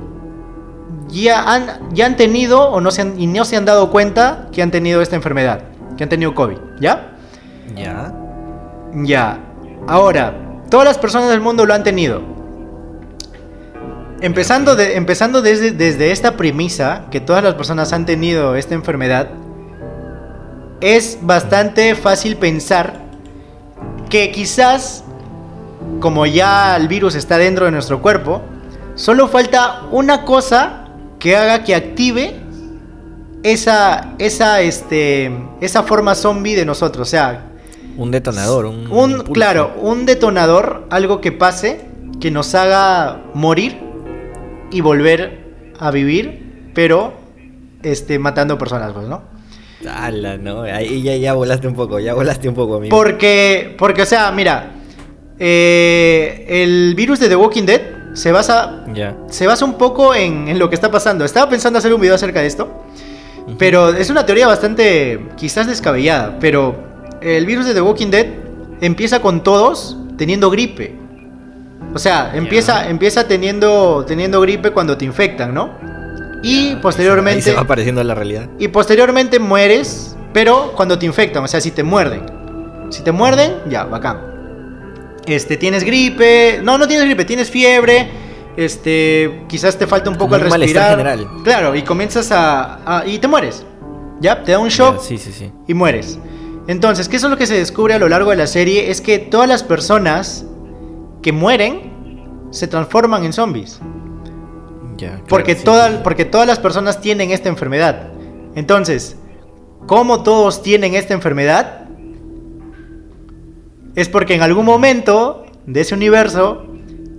ya han, ya han tenido o no se han, y no se han dado cuenta que han tenido esta enfermedad, que han tenido COVID, ¿ya? Ya. Ya. Ahora, todas las personas del mundo lo han tenido. Empezando, de, empezando desde, desde esta premisa, que todas las personas han tenido esta enfermedad, es bastante fácil pensar que quizás, como ya el virus está dentro de nuestro cuerpo, solo falta una cosa que haga que active esa, esa, este, esa forma zombie de nosotros. O sea, un detonador, un, un claro, un detonador, algo que pase, que nos haga morir y volver a vivir, pero este, matando personas, pues, ¿no? Ala, no, ahí ya, ya volaste un poco, ya volaste un poco, amigo. Porque, porque o sea, mira, eh, el virus de The Walking Dead se basa, se basa un poco en, lo que está pasando. Estaba pensando hacer un video acerca de esto, pero es una teoría bastante quizás descabellada, pero el virus de The Walking Dead empieza con todos teniendo gripe. O sea, empieza, empieza teniendo, teniendo gripe cuando te infectan, ¿no? Y posteriormente... se va apareciendo la realidad. Y posteriormente mueres, pero cuando te infectan, o sea, si te muerden. Si te muerden, ya, bacán este, tienes gripe, no, no tienes gripe, tienes fiebre, este, quizás te falta un poco el respirar. General. Claro, y comienzas a, y te mueres. ¿Ya? Te da un shock sí, sí, sí. y mueres. Entonces, ¿qué es lo que se descubre a lo largo de la serie? Es que todas las personas que mueren se transforman en zombies. Porque, todas, porque todas las personas tienen esta enfermedad. Entonces, ¿cómo todos tienen esta enfermedad? es porque en algún momento de ese universo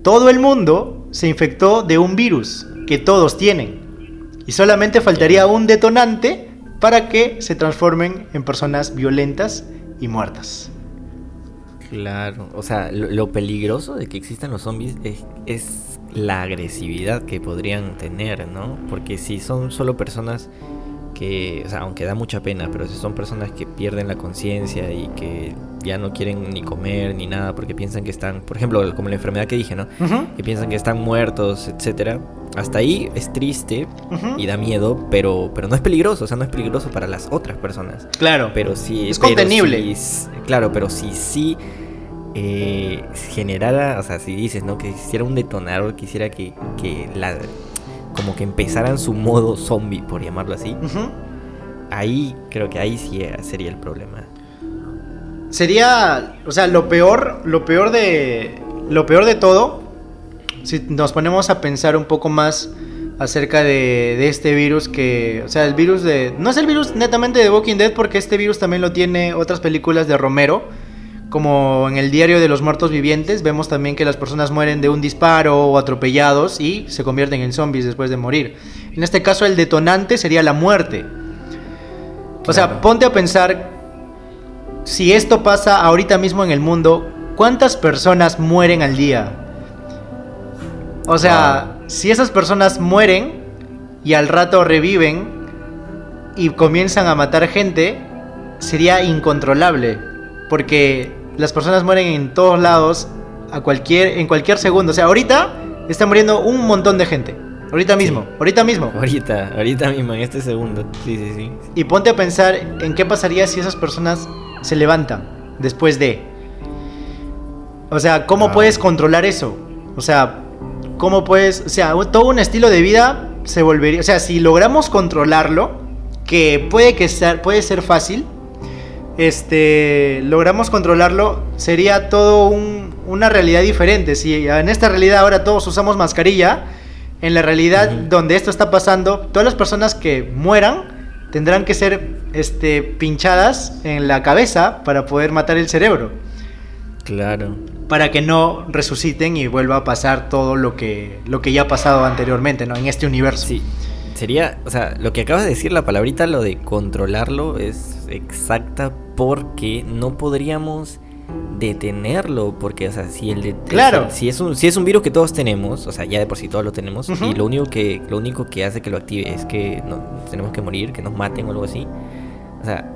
todo el mundo se infectó de un virus que todos tienen. Y solamente faltaría un detonante para que se transformen en personas violentas y muertas. Claro, o sea, lo, peligroso de que existan los zombies es, es, la agresividad que podrían tener, ¿no? Porque si son solo personas que, o sea, aunque da mucha pena, pero si son personas que pierden la conciencia y que ya no quieren ni comer ni nada porque piensan que están, por ejemplo, como la enfermedad que dije, ¿no? Que piensan que están muertos, etcétera. Hasta ahí es triste y da miedo, pero, pero no es peligroso, o sea, no es peligroso para las otras personas. Claro. Pero sí. Es contenible. claro, pero si sí eh, generara, o sea, si dices, ¿no? Que hiciera un detonador, quisiera que, que la. Como que empezaran su modo zombie, por llamarlo así. Ahí creo que ahí sí sería el problema sería, o sea, lo peor, lo peor de, lo peor de todo, si nos ponemos a pensar un poco más acerca de, de, este virus que, o sea, el virus de, no es el virus netamente de Walking Dead porque este virus también lo tiene otras películas de Romero, como en el diario de los muertos vivientes, vemos también que las personas mueren de un disparo o atropellados y se convierten en zombies después de morir. En este caso el detonante sería la muerte. O sea, ponte a pensar si esto pasa ahorita mismo en el mundo, ¿cuántas personas mueren al día? O sea, si esas personas mueren y al rato reviven y comienzan a matar gente, sería incontrolable. Porque las personas mueren en todos lados, a cualquier, en cualquier segundo. O sea, ahorita está muriendo un montón de gente. Ahorita mismo, ahorita mismo. Ahorita, ahorita mismo, en este segundo. Sí, sí, sí. Y ponte a pensar en qué pasaría si esas personas se levantan después de. O sea, ¿cómo ah. puedes controlar eso? O sea, ¿cómo puedes.? O sea, todo un estilo de vida se volvería. O sea, si logramos controlarlo, que puede, que ser, puede ser fácil, este, logramos controlarlo, sería todo una realidad diferente. Si en esta realidad ahora todos usamos mascarilla, en la realidad donde esto está pasando, todas las personas que mueran tendrán que ser este, pinchadas en la cabeza para poder matar el cerebro. Claro. Para que no resuciten y vuelva a pasar todo lo que, lo que ya ha pasado anteriormente, ¿no? En este universo. Sí. Sería, o sea, lo que acabas de decir, la palabrita, lo de controlarlo, es exacta porque no podríamos detenerlo, porque, o sea, si el de, claro. si es un si es un virus que todos tenemos, o sea, ya de por sí todos lo tenemos y lo único que lo único que hace que lo active es que no, tenemos que morir, que nos maten o algo así. O sea,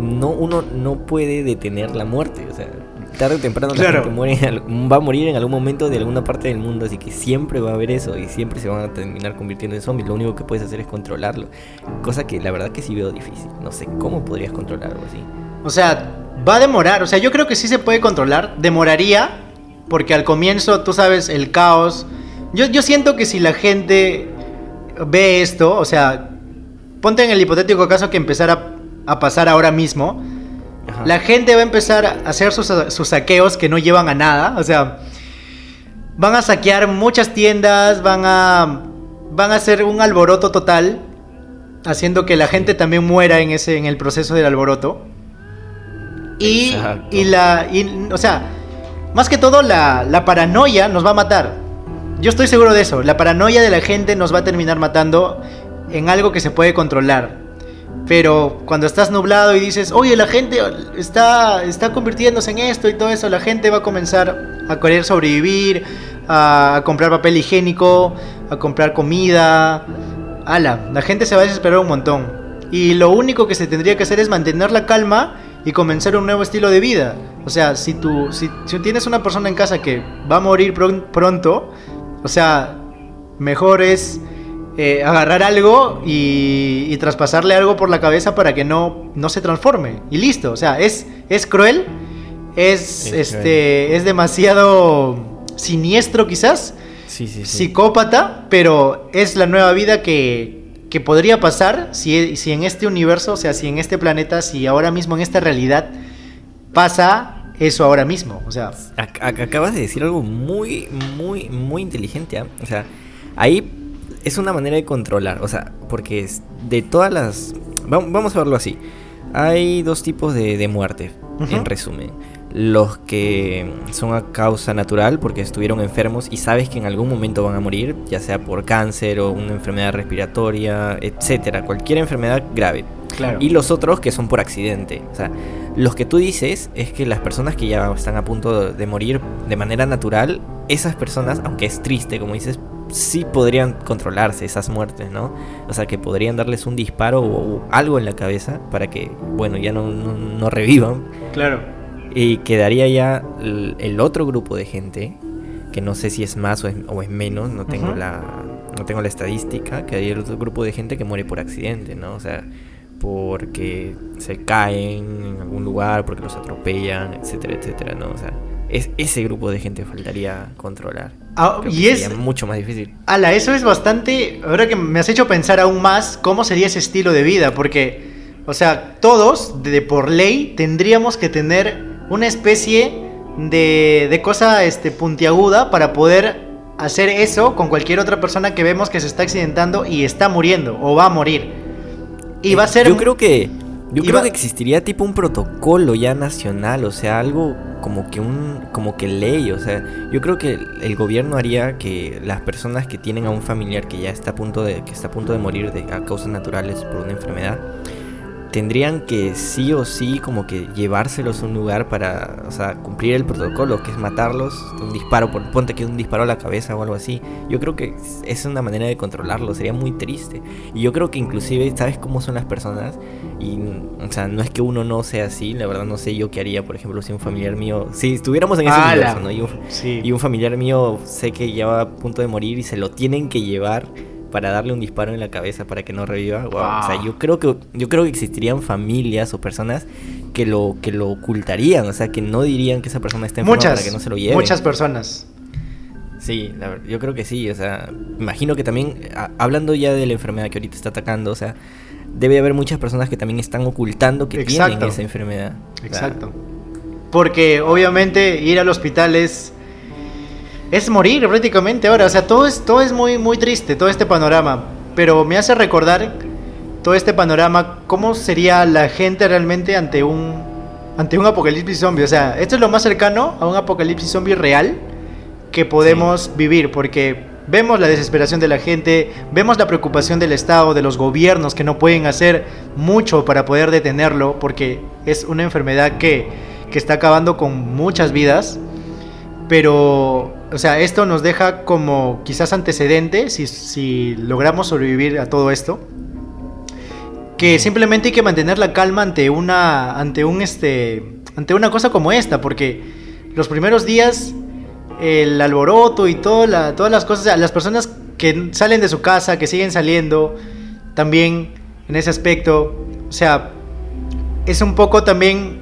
no uno no puede detener la muerte, o sea, tarde o temprano va a morir en algún momento de alguna parte del mundo, así que siempre va a haber eso y siempre se van a terminar convirtiendo en zombies. Lo único que puedes hacer es controlarlo, cosa que la verdad que sí veo difícil. No sé cómo podrías controlarlo así. O sea, va a demorar, o sea, yo creo que sí se puede controlar, demoraría porque al comienzo, tú sabes, el caos. Yo, yo siento que si la gente ve esto, o sea, ponte en el hipotético caso que empezara a pasar ahora mismo, la gente va a empezar a hacer sus, saqueos que no llevan a nada. O sea, van a saquear muchas tiendas, van a, van a hacer un alboroto total, haciendo que la gente también muera en, ese, en el proceso del alboroto. Y, y la. o sea, más que todo, la, la paranoia nos va a matar. Yo estoy seguro de eso. La paranoia de la gente nos va a terminar matando en algo que se puede controlar. Pero cuando estás nublado y dices, oye, la gente está, está convirtiéndose en esto y todo eso, la gente va a comenzar a querer sobrevivir, a, comprar papel higiénico, a comprar comida. Ala, la gente se va a desesperar un montón. Y lo único que se tendría que hacer es mantener la calma y comenzar un nuevo estilo de vida. O sea, si tú si, si tienes una persona en casa que va a morir pronto, o sea, mejor es eh, agarrar algo y, traspasarle algo por la cabeza para que no, no se transforme. Y listo. O sea, es, es cruel. Es, este, es demasiado siniestro quizás. Sí, sí, Psicópata, pero es la nueva vida que, que podría pasar si, si en este universo, o sea, si en este planeta, si ahora mismo en esta realidad pasa eso ahora mismo. O sea, acabas de decir algo muy, muy, muy inteligente. ¿ah? O sea, ahí es una manera de controlar, o sea, porque de todas las... Vamos a verlo así. Hay dos tipos de, muerte, en resumen. Los que son a causa natural porque estuvieron enfermos y sabes que en algún momento van a morir, ya sea por cáncer o una enfermedad respiratoria, etcétera, cualquier enfermedad grave. Y los otros que son por accidente. O sea, los que tú dices es que las personas que ya están a punto de morir de manera natural, esas personas, aunque es triste, como dices, sí podrían controlarse esas muertes, ¿no? O sea, que podrían darles un disparo o, algo en la cabeza para que, bueno, ya no, no, revivan. Claro. Y quedaría ya el, otro grupo de gente, que no sé si es más o es, menos, no tengo, la, no tengo la estadística, quedaría el otro grupo de gente que muere por accidente, ¿no? O sea, porque se caen en algún lugar, porque los atropellan, etcétera, etcétera, ¿no? O sea, es, ese grupo de gente faltaría controlar. Ah, y es mucho más difícil. Ala, eso es bastante. Ahora que me has hecho pensar aún más cómo sería ese estilo de vida, porque, o sea, todos de por ley tendríamos que tener una especie de, de cosa este, puntiaguda para poder hacer eso con cualquier otra persona que vemos que se está accidentando y está muriendo o va a morir. Y va a ser. Yo creo que yo creo que existiría tipo un protocolo ya nacional, o sea, algo como que un como que ley, o sea, yo creo que el gobierno haría que las personas que tienen a un familiar que ya está a punto de que está a punto de morir de a causas naturales por una enfermedad tendrían que sí o sí como que llevárselos a un lugar para, o sea, cumplir el protocolo, que es matarlos, un disparo, por, ponte que un disparo a la cabeza o algo así. Yo creo que es una manera de controlarlo, sería muy triste. Y yo creo que inclusive, ¿sabes cómo son las personas? Y, o sea, no es que uno no sea así, la verdad no sé yo qué haría, por ejemplo, si un familiar mío, si estuviéramos en ese universo, ¿no? Y un, y un familiar mío sé que ya va a punto de morir y se lo tienen que llevar para darle un disparo en la cabeza para que no reviva. O sea, yo creo que yo creo que existirían familias o personas que lo que lo ocultarían, o sea, que no dirían que esa persona está enferma para que no se lo lleve. Muchas personas. Sí, yo creo que sí, o sea, imagino que también hablando ya de la enfermedad que ahorita está atacando, o sea, debe haber muchas personas que también están ocultando que tienen esa enfermedad. Exacto. Porque obviamente ir al hospital es es morir prácticamente ahora. O sea, todo es, todo es muy, muy triste, todo este panorama. Pero me hace recordar todo este panorama, cómo sería la gente realmente ante un, ante un apocalipsis zombie. O sea, esto es lo más cercano a un apocalipsis zombie real que podemos vivir, porque vemos la desesperación de la gente, vemos la preocupación del Estado, de los gobiernos que no pueden hacer mucho para poder detenerlo, porque es una enfermedad que, que está acabando con muchas vidas. Pero, o sea, esto nos deja como quizás antecedente, si, si logramos sobrevivir a todo esto, que simplemente hay que mantener la calma ante una, ante un, este, ante una cosa como esta, porque los primeros días, el alboroto y todas las cosas, las personas que salen de su casa, que siguen saliendo, también en ese aspecto, o sea, es un poco también,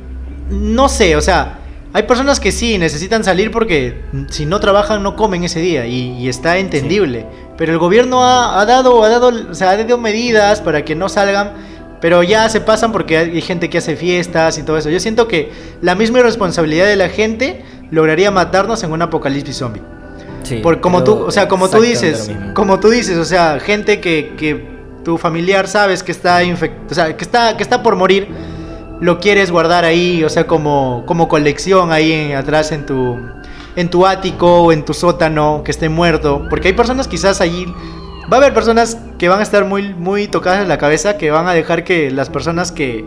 no sé, o sea, hay personas que sí necesitan salir porque si no trabajan no comen ese día y, está entendible. Pero el gobierno ha, dado, ha dado, o sea, ha dado medidas para que no salgan, pero ya se pasan porque hay gente que hace fiestas y todo eso. Yo siento que la misma irresponsabilidad de la gente lograría matarnos en un apocalipsis zombie. Sí, Por, como tú, o sea, como tú dices, como tú dices, o sea, gente que, que tu familiar sabes que está infect o sea, que está que está por morir lo quieres guardar ahí, o sea, como, como colección ahí en, atrás en tu, en tu ático o en tu sótano, que esté muerto. Porque hay personas quizás allí, va a haber personas que van a estar muy, muy tocadas en la cabeza, que van a dejar que las personas que,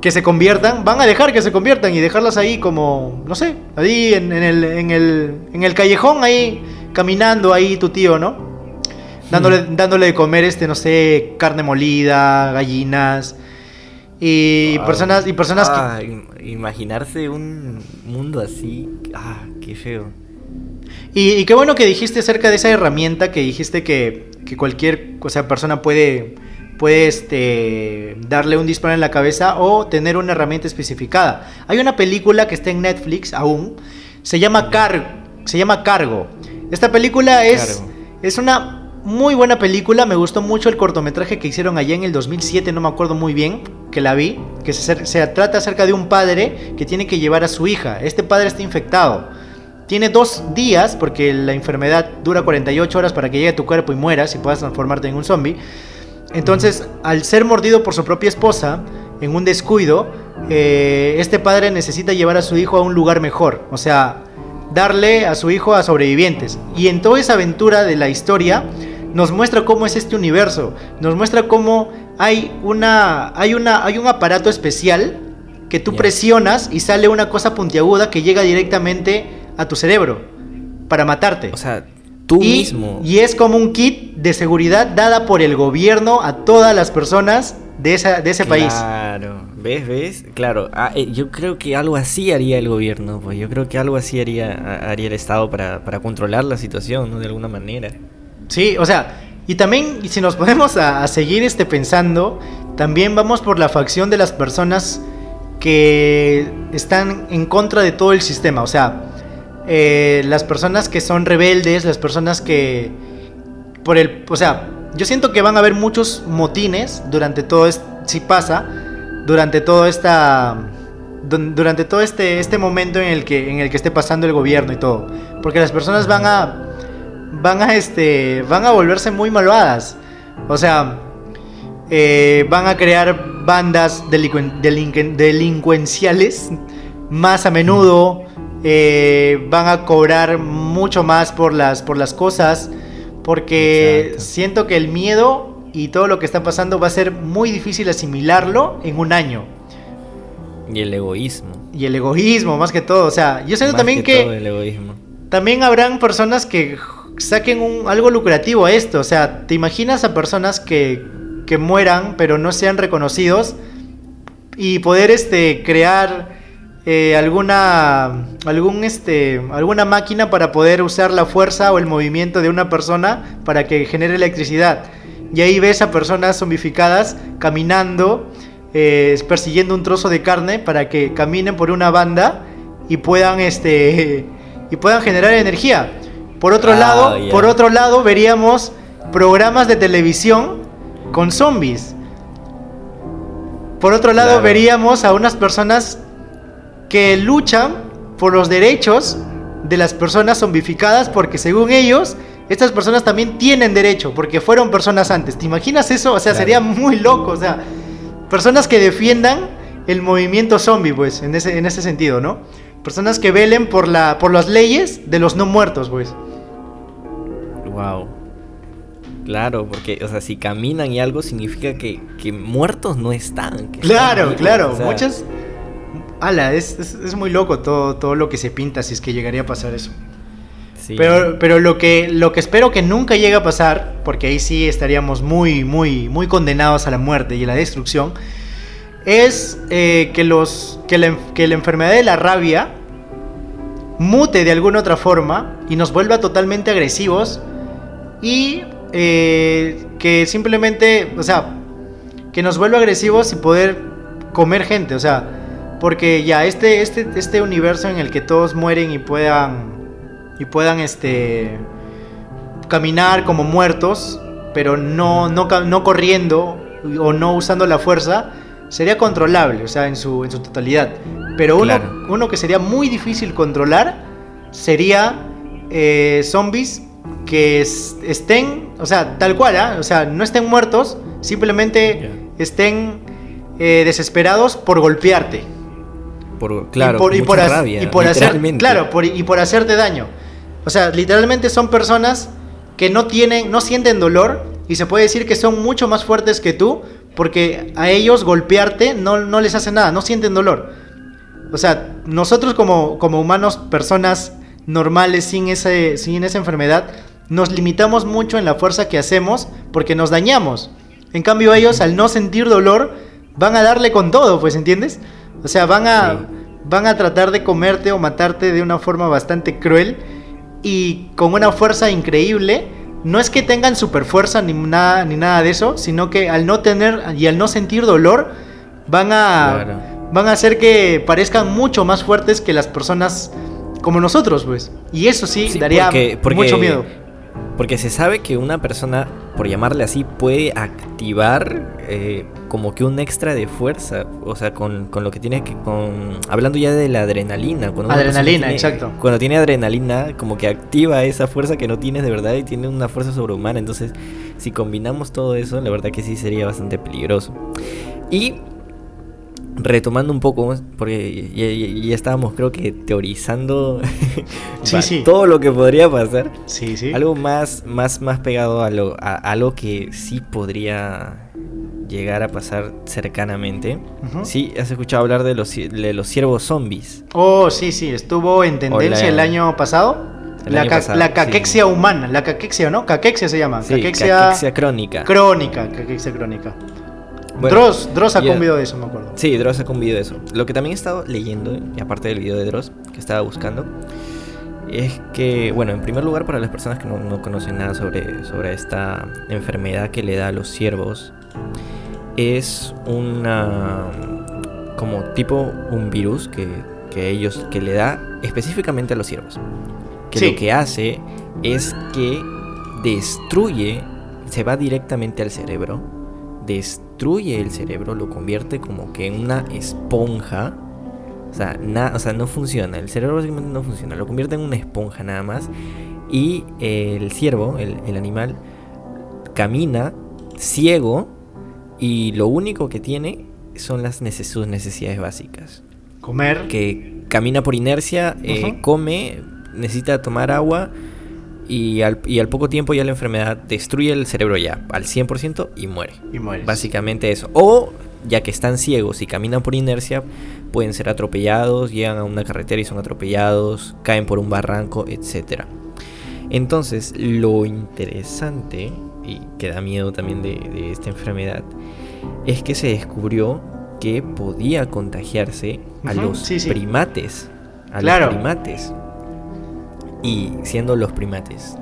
que se conviertan, van a dejar que se conviertan y dejarlas ahí como, no sé, ahí en, el, en, el, en el callejón, ahí caminando ahí tu tío, ¿no? Dándole, hmm. dándole de comer, este, no sé, carne molida, gallinas y personas, y personas ah, Imaginarse un mundo así, ah, qué feo. Y, qué bueno que dijiste acerca de esa herramienta que dijiste que, que cualquier o sea, persona puede, puede este, darle un disparo en la cabeza o tener una herramienta especificada. Hay una película que está en Netflix aún, se llama, Car se llama Cargo. Esta película es, es una muy buena película, me gustó mucho el cortometraje que hicieron allá en el 2007, no me acuerdo muy bien, que la vi, que se, trata acerca de un padre que tiene que llevar a su hija. Este padre está infectado. Tiene dos días, porque la enfermedad dura 48 horas para que llegue a tu cuerpo y mueras y puedas transformarte en un zombie. Entonces, al ser mordido por su propia esposa, en un descuido, eh, este padre necesita llevar a su hijo a un lugar mejor. O sea, darle a su hijo a sobrevivientes. Y en toda esa aventura de la historia, nos muestra cómo es este universo, nos muestra cómo hay una hay una hay un aparato especial que tú presionas y sale una cosa puntiaguda que llega directamente a tu cerebro para matarte. O sea, tú mismo. Y es como un kit de seguridad dada por el gobierno a todas las personas de, esa, de ese país. Claro, ¿ves? ¿Ves? Claro, ah, eh, yo creo que algo así haría el gobierno, pues yo creo que algo así haría, haría el Estado para, para controlar la situación, ¿no? De alguna manera. Sí, o sea, y también si nos ponemos a, seguir este pensando, también vamos por la facción de las personas que están en contra de todo el sistema, o sea, eh, las personas que son rebeldes, las personas que por el, o sea, yo siento que van a haber muchos motines durante todo esto, si pasa, durante todo esta durante todo este, este momento en el que en el que esté pasando el gobierno y todo, porque las personas van a van a este van a volverse muy malvadas. O sea, eh, van a crear bandas delincuenciales más a menudo. Eh, van a cobrar mucho más por las, por las cosas. Porque siento que el miedo y todo lo que está pasando va a ser muy difícil asimilarlo en un año. Y el egoísmo. Y el egoísmo, más que todo. O sea, yo siento también que, también habrán personas que saquen un, algo lucrativo a esto. O sea, ¿te imaginas a personas que, que mueran pero no sean reconocidos y poder este, crear eh, alguna, algún, este, alguna máquina para poder usar la fuerza o el movimiento de una persona para que genere electricidad? Y ahí ves a personas zombificadas caminando, eh, persiguiendo un trozo de carne para que caminen por una banda y puedan, este, y puedan generar energía. Por otro ah, lado, por otro lado veríamos programas de televisión con zombies. Por otro lado veríamos a unas personas que luchan por los derechos de las personas zombificadas porque según ellos, estas personas también tienen derecho porque fueron personas antes. ¿Te imaginas eso? O sea, sería muy loco. O sea, personas que defiendan el movimiento zombie, pues, en ese, en ese sentido, ¿no? Personas que velen por, la, por las leyes de los no muertos, pues. Wow. Claro, porque, o sea, si caminan y algo significa que, muertos no están. claro, claro. Muchas. Ala, es, es, muy loco todo, todo lo que se pinta si es que llegaría a pasar eso. Pero, pero lo, que, lo que espero que nunca llegue a pasar, porque ahí sí estaríamos muy, muy, muy condenados a la muerte y a la destrucción, es eh, que, los, que la, que, la, enfermedad de la rabia mute de alguna otra forma y nos vuelva totalmente agresivos y eh, que simplemente, o sea, que nos vuelva agresivos y poder comer gente, o sea, porque ya este, este, este universo en el que todos mueren y puedan y puedan este caminar como muertos, pero no, no, no corriendo o no usando la fuerza, sería controlable, o sea, en su, en su totalidad. Pero uno, uno que sería muy difícil controlar sería eh, zombies que estén, o sea, tal cual, ¿ah? o sea, no estén muertos, simplemente estén eh, desesperados por golpearte. Por, claro, y por, rabia, y por hacer, claro, y por hacerte daño. O sea, literalmente son personas que no tienen, no sienten dolor y se puede decir que son mucho más fuertes que tú porque a ellos golpearte no, no les hace nada, no sienten dolor. O sea, nosotros como, como humanos, personas normales sin, ese, sin esa enfermedad, nos limitamos mucho en la fuerza que hacemos porque nos dañamos. En cambio ellos al no sentir dolor van a darle con todo, pues, ¿entiendes? O sea, van a, van a tratar de comerte o matarte de una forma bastante cruel y con una fuerza increíble. No es que tengan super fuerza ni nada, ni nada de eso, sino que al no tener y al no sentir dolor, van a, van a hacer que parezcan mucho más fuertes que las personas como nosotros, pues. Y eso sí, daría mucho miedo. Porque se sabe que una persona, por llamarle así, puede activar eh, como que un extra de fuerza. O sea, con, lo que tiene que. con Hablando ya de la adrenalina. Cuando adrenalina, exacto. Cuando tiene adrenalina, como que activa esa fuerza que no tienes de verdad y tiene una fuerza sobrehumana. Entonces, si combinamos todo eso, la verdad que sí sería bastante peligroso. Y retomando un poco, porque ya, estábamos creo que teorizando todo lo que podría pasar. Sí, sí. Algo más, más, más pegado a lo, a, que sí podría llegar a pasar cercanamente. Sí, has escuchado hablar de los, de los ciervos zombies. Oh, sí, sí, estuvo en tendencia el año pasado. la, la, caquexia humana, la caquexia, ¿no? Caquexia se llama. caquexia, crónica. Crónica, caquexia crónica. Dross, Dross sacó un video de eso, me acuerdo. Sí, Dross sacó un video de eso. Lo que también he estado leyendo, y aparte del video de Dross que estaba buscando, es que, bueno, en primer lugar, para las personas que no, conocen nada sobre, sobre esta enfermedad que le da a los ciervos, es una. como tipo un virus que, que ellos. que le da específicamente a los ciervos. Que lo que hace es que destruye, se va directamente al cerebro, destruye destruye el cerebro, lo convierte como que en una esponja. O sea, o sea, no funciona. El cerebro básicamente no funciona. Lo convierte en una esponja nada más. Y el ciervo, el, animal, camina ciego y lo único que tiene son las sus necesidades básicas. Comer. Que camina por inercia, eh, come, necesita tomar agua y al, y al poco tiempo ya la enfermedad destruye el cerebro ya al 100% y muere. Y muere. Básicamente eso. O ya que están ciegos y caminan por inercia, pueden ser atropellados, llegan a una carretera y son atropellados, caen por un barranco, etc. Entonces, lo interesante, y que da miedo también de, esta enfermedad, es que se descubrió que podía contagiarse a los primates. A los primates. Y siendo los primates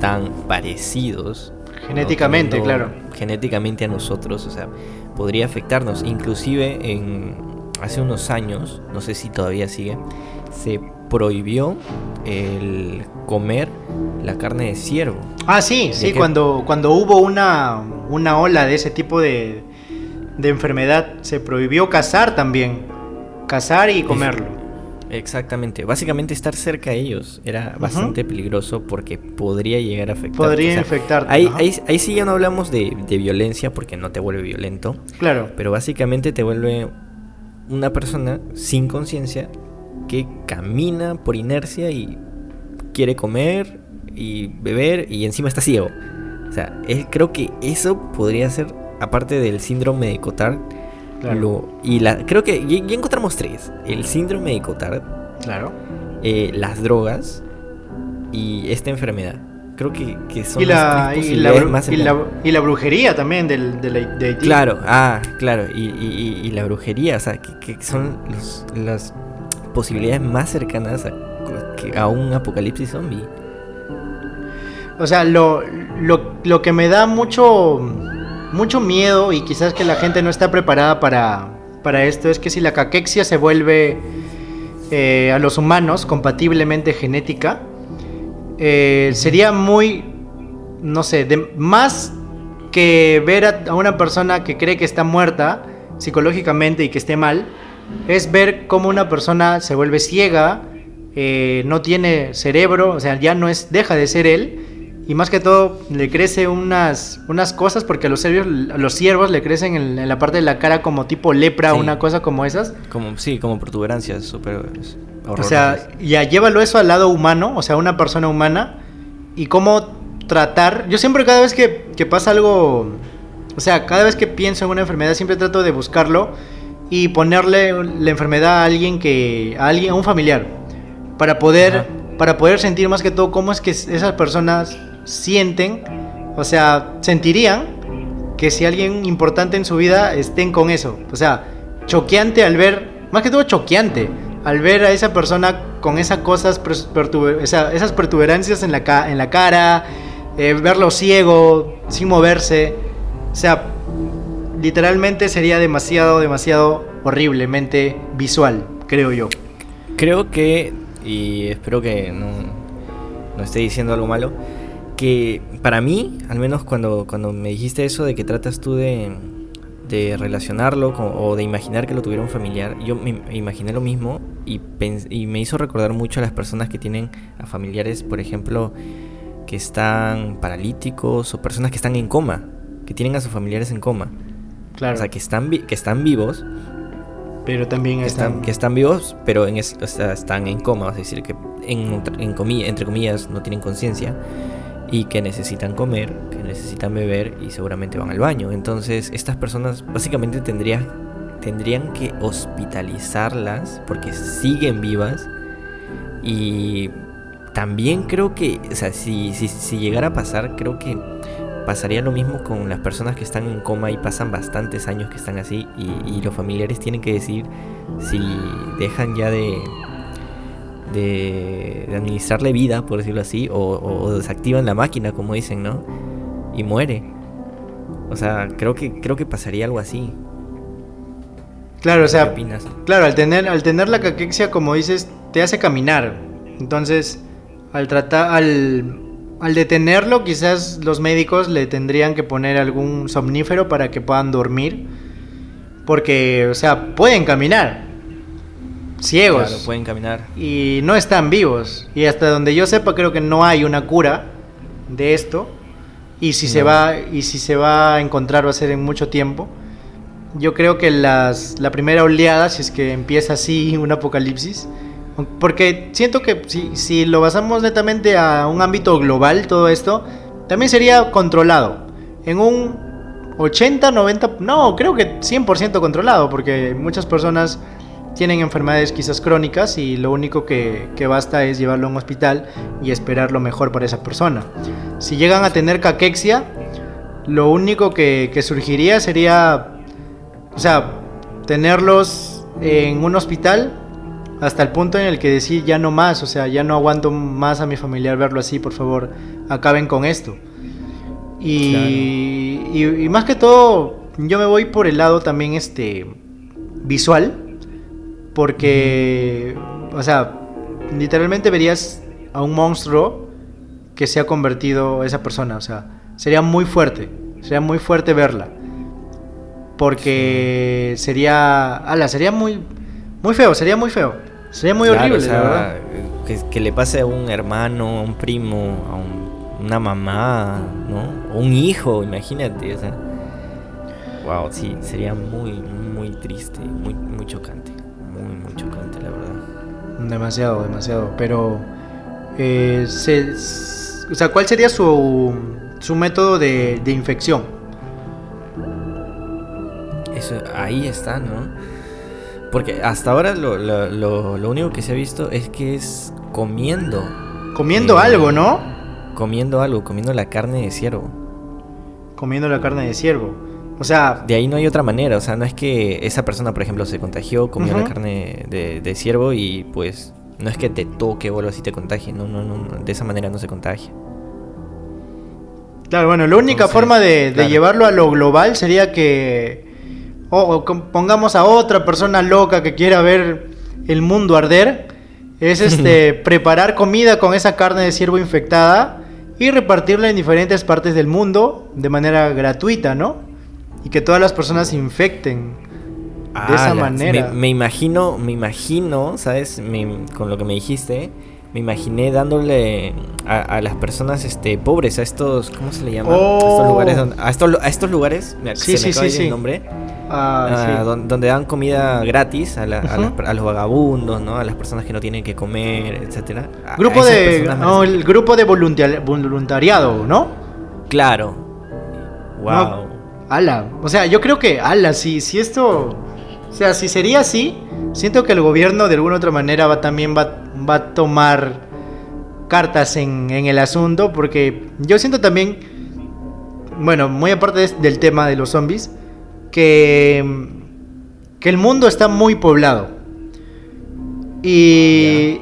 tan parecidos genéticamente, claro, genéticamente a nosotros, o sea, podría afectarnos. Inclusive en hace unos años, no sé si todavía sigue, se prohibió el comer la carne de ciervo. Ah, sí, sí, cuando, cuando hubo una, una ola de ese tipo de, de enfermedad, se prohibió cazar también. Cazar y comerlo. Exactamente. Básicamente estar cerca de ellos era bastante peligroso porque podría llegar a afectar. Podría infectar. Ahí, ahí, sí ya no hablamos de, de, violencia porque no te vuelve violento. Claro. Pero básicamente te vuelve una persona sin conciencia que camina por inercia y quiere comer y beber y encima está ciego. O sea, creo que eso podría ser, aparte del síndrome de Cotard, y la, creo que ya, encontramos tres. El síndrome de Cotard. Claro. Eh, las drogas y esta enfermedad. Creo que, que son y la, y la, más y la, y la, brujería también del, de Haití. Claro, ah, claro. Y, la brujería, o sea, que, son las posibilidades más cercanas a, a un apocalipsis zombie. O sea, lo, lo, lo que me da mucho mucho miedo y quizás que la gente no está preparada para, para esto es que si la caquexia se vuelve eh, a los humanos compatiblemente genética, eh, sería muy, no sé, de, más que ver a, una persona que cree que está muerta psicológicamente y que esté mal, es ver cómo una persona se vuelve ciega, eh, no tiene cerebro, o sea, ya no es, deja de ser él y más que todo le crece unas, unas cosas porque a los, ciervos, los ciervos le crecen en, la parte de la cara como tipo lepra, una cosa como esas. Como, sí, como protuberancias súper O sea, ya llévalo eso al lado humano, o sea, una persona humana, y cómo tratar. Yo siempre cada vez que, que pasa algo, o sea, cada vez que pienso en una enfermedad, siempre trato de buscarlo y ponerle la enfermedad a alguien que, a alguien, a un familiar, para poder, para poder sentir más que todo cómo es que esas personas sienten, o sea, sentirían que si alguien importante en su vida estén con eso. O sea, choqueante al ver, más que todo choqueante, al ver a esa persona con esas cosas, esas protuberancias en la, cara, eh, verlo ciego, sin moverse. O sea, literalmente sería demasiado, demasiado horriblemente visual, creo yo. Creo que, y espero que no, no esté diciendo algo malo, que para mí, al menos cuando, cuando me dijiste eso de que tratas tú de, de relacionarlo o de imaginar que lo tuviera un familiar, yo me imaginé lo mismo y, y me hizo recordar mucho a las personas que tienen a familiares, por ejemplo, que están paralíticos o personas que están en coma, que tienen a sus familiares en coma. Claro. O sea, que están, que están vivos. Pero también están... que están vivos, pero en están en coma, es decir, que en, entre comillas no tienen conciencia y que necesitan comer, que necesitan beber y seguramente van al baño. Entonces estas personas básicamente tendrían, tendrían que hospitalizarlas porque siguen vivas y también creo que, o sea, si, si, llegara a pasar, creo que pasaría lo mismo con las personas que están en coma y pasan bastantes años que están así y los familiares tienen que decir si dejan ya de de, administrarle vida, por decirlo así, o, desactivan la máquina, como dicen, ¿no? Y muere. O sea, creo que, creo que pasaría algo así. Claro, o sea, claro, al tener, al tener la caquexia, como dices, te hace caminar. Entonces, al tratar, al, al detenerlo, quizás los médicos le tendrían que poner algún somnífero para que puedan dormir. Porque, o sea, pueden caminar ciegos. Claro, pueden caminar. Y no están vivos. Y hasta donde yo sepa, creo que no hay una cura de esto. Y si, se, va, y si se va a encontrar va a ser en mucho tiempo. Yo creo que las, la primera oleada, si es que empieza así un apocalipsis, porque siento que si, si lo basamos netamente a un ámbito global, todo esto, también sería controlado. En un 80, 90, no, creo que 100% controlado, porque muchas personas tienen enfermedades quizás crónicas y lo único que, basta es llevarlo a un hospital y esperar lo mejor para esa persona. Si llegan a tener caquexia, lo único que, surgiría sería, o sea, tenerlos en un hospital hasta el punto en el que decir ya no más, o sea, ya no aguanto más a mi familiar verlo así, por favor, acaben con esto. Y, y, y, más que todo, yo me voy por el lado también este visual. Porque, o sea, literalmente verías a un monstruo que se ha convertido esa persona. O sea, sería muy fuerte. Sería muy fuerte verla. Porque sería. Ala, sería muy. Muy feo, sería muy feo. Sería muy horrible, verdad. Que, le pase a un hermano, a un primo, a una mamá, ¿no? O un hijo, imagínate, o sea. Wow, sí, sería muy, muy triste, muy, muy chocante. Demasiado, demasiado. Pero, eh, o sea, ¿cuál sería su, su método de, de infección? Eso, ahí está, ¿no? Porque hasta ahora lo, lo, lo, único que se ha visto es que es comiendo. Comiendo eh, algo, ¿no? Comiendo algo, comiendo la carne de ciervo. Comiendo la carne de ciervo. O sea... De ahí no hay otra manera. O sea, no es que esa persona, por ejemplo, se contagió, comió la carne de, de, ciervo y pues no es que te toque o algo así te contagie. No, no, no. De esa manera no se contagia. Claro, bueno, la única forma de, de llevarlo a lo global sería que o, pongamos a otra persona loca que quiera ver el mundo arder, es este preparar comida con esa carne de ciervo infectada y repartirla en diferentes partes del mundo de manera gratuita, ¿no? Y que todas las personas se infecten de esa manera. Me, imagino, me imagino, ¿sabes? con lo que me dijiste, me imaginé dándole a, las personas este pobres, a estos, ¿cómo se le llama? A estos oh. lugares, a, estos, a estos lugares, sí, sí, sí, el nombre Ah, ah, donde, dan comida gratis a, los vagabundos, ¿no? A las personas que no tienen que comer, etcétera. Grupo de, el grupo de voluntariado, ¿no? Claro. Wow. Ala. O sea, yo creo que, ala, si, si esto, o sea, si sería así, siento que el gobierno de alguna otra manera va también va, va a tomar cartas en, en el asunto, porque yo siento también, bueno, muy aparte del tema de los zombies que, que el mundo está muy poblado y,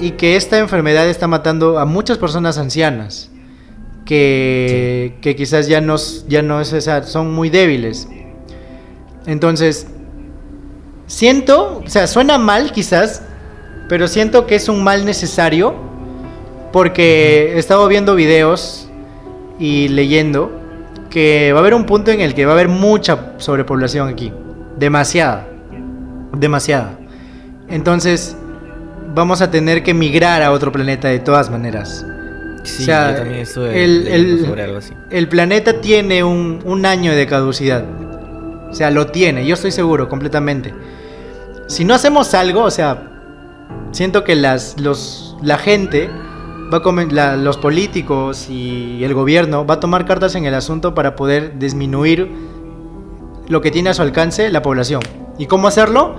y, que esta enfermedad está matando a muchas personas ancianas que, que quizás ya no, ya no es esa, son muy débiles. Entonces, siento, o sea, suena mal quizás, pero siento que es un mal necesario porque he estado viendo videos y leyendo que va a haber un punto en el que va a haber mucha sobrepoblación aquí. Demasiada. Demasiada. Entonces, vamos a tener que migrar a otro planeta de todas maneras. Sí, yo también estuve el, sobre algo así. el planeta tiene un, un año de caducidad. O sea, lo tiene, yo estoy seguro, completamente. Si no hacemos algo, o sea, siento que las, los, la gente va a los políticos y el gobierno va a tomar cartas en el asunto para poder disminuir lo que tiene a su alcance la población. ¿Y cómo hacerlo?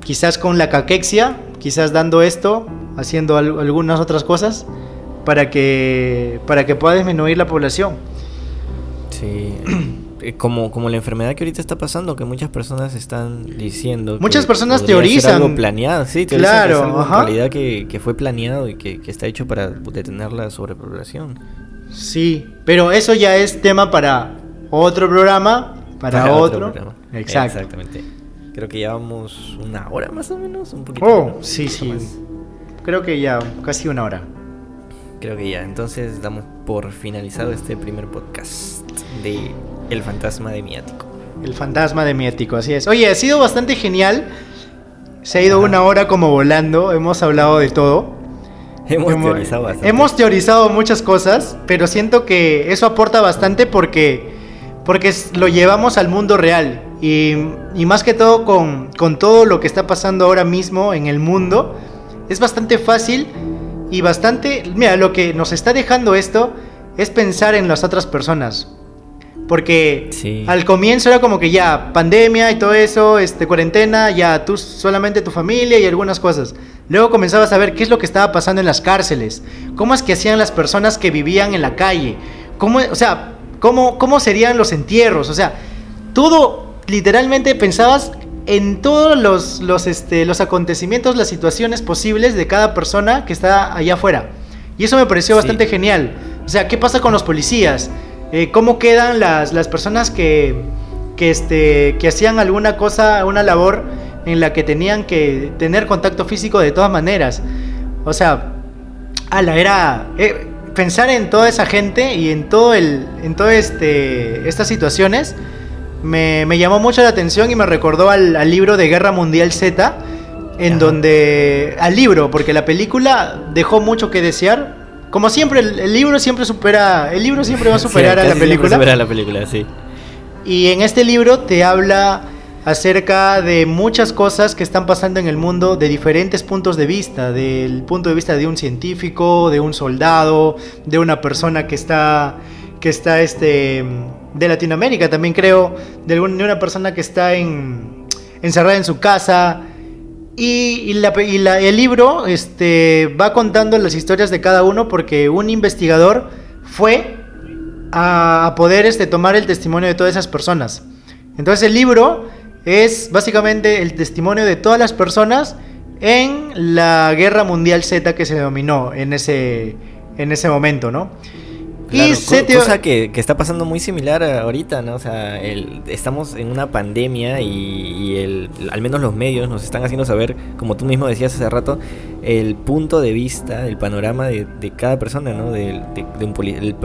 Quizás con la caquexia, quizás dando esto, haciendo algunas otras cosas para que para que pueda disminuir la población. Sí. Eh, como, como la enfermedad que ahorita está pasando, que muchas personas están diciendo. Muchas personas teorizan. algo planeado, sí, claro, que realidad que, fue planeado y que, está hecho para detener la sobrepoblación. Sí, pero eso ya es tema para otro programa, para, otro. Exactamente. Creo que llevamos una hora más o menos, un poquito. Oh, sí, sí. Creo que ya casi una hora. Creo que ya. Entonces damos por finalizado este primer podcast de el fantasma de Miático. El fantasma de Miático, así es. Oye, ha sido bastante genial. Se ha ido una hora como volando. Hemos hablado de todo. Hemos, teorizado bastante. Hemos teorizado muchas cosas, pero siento que eso aporta bastante porque, porque lo llevamos al mundo real. Y, y más que todo con, con todo lo que está pasando ahora mismo en el mundo, es bastante fácil y bastante... Mira, lo que nos está dejando esto es pensar en las otras personas. Porque al comienzo era como que ya, pandemia y todo eso, este, cuarentena, ya tú solamente tu familia y algunas cosas. Luego comenzabas a ver qué es lo que estaba pasando en las cárceles, cómo es que hacían las personas que vivían en la calle, cómo, o sea, cómo, cómo serían los entierros, o sea, todo literalmente pensabas en todos los, los, este, los acontecimientos, las situaciones posibles de cada persona que está allá afuera. Y eso me pareció bastante genial. O sea, ¿qué pasa con los policías? Eh, cómo quedan las, las personas que, que, este, que hacían alguna cosa, una labor en la que tenían que tener contacto físico de todas maneras. O sea, ala, era eh, pensar en toda esa gente y en todo el, en todo este, estas situaciones me, me llamó mucho la atención y me recordó al, al libro de Guerra Mundial Z en donde al libro, porque la película dejó mucho que desear. Como siempre, el, libro siempre supera, el libro siempre va a superar a la película. Supera la película, sí. Y en este libro te habla acerca de muchas cosas que están pasando en el mundo de diferentes puntos de vista, del punto de vista de un científico, de un soldado, de una persona que está que está este de Latinoamérica, también creo, de, una persona que está en, encerrada en su casa. Y, el libro este, va contando las historias de cada uno porque un investigador fue a, poder este, tomar el testimonio de todas esas personas. Entonces el libro es básicamente el testimonio de todas las personas en la Guerra Mundial Z que se dominó en ese, en ese momento, ¿no? Y se cosa que, está pasando muy similar ahorita, ¿no? O sea, estamos en una pandemia y, el, al menos los medios nos están haciendo saber, como tú mismo decías hace rato, el punto de vista, el panorama de, cada persona, ¿no? De, un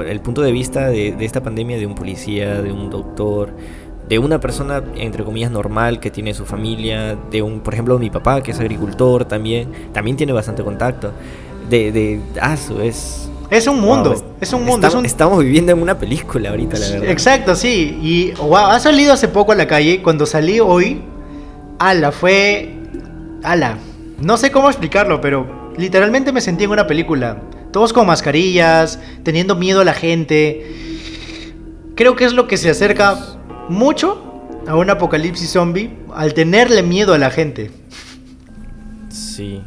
el, punto de vista de, esta pandemia de un policía, de un doctor, de una persona, entre comillas, normal que tiene su familia, de un, por ejemplo, mi papá, que es agricultor también, también tiene bastante contacto. De, de ah, es es un mundo, es un mundo. Estamos, viviendo en una película ahorita, la verdad. Exacto, sí. Y wow, ha salido hace poco a la calle. Cuando salí hoy, ala, fue. Ala. No sé cómo explicarlo, pero literalmente me sentí en una película. Todos con mascarillas, teniendo miedo a la gente. Creo que es lo que se acerca mucho a un apocalipsis zombie al tenerle miedo a la gente. Sí,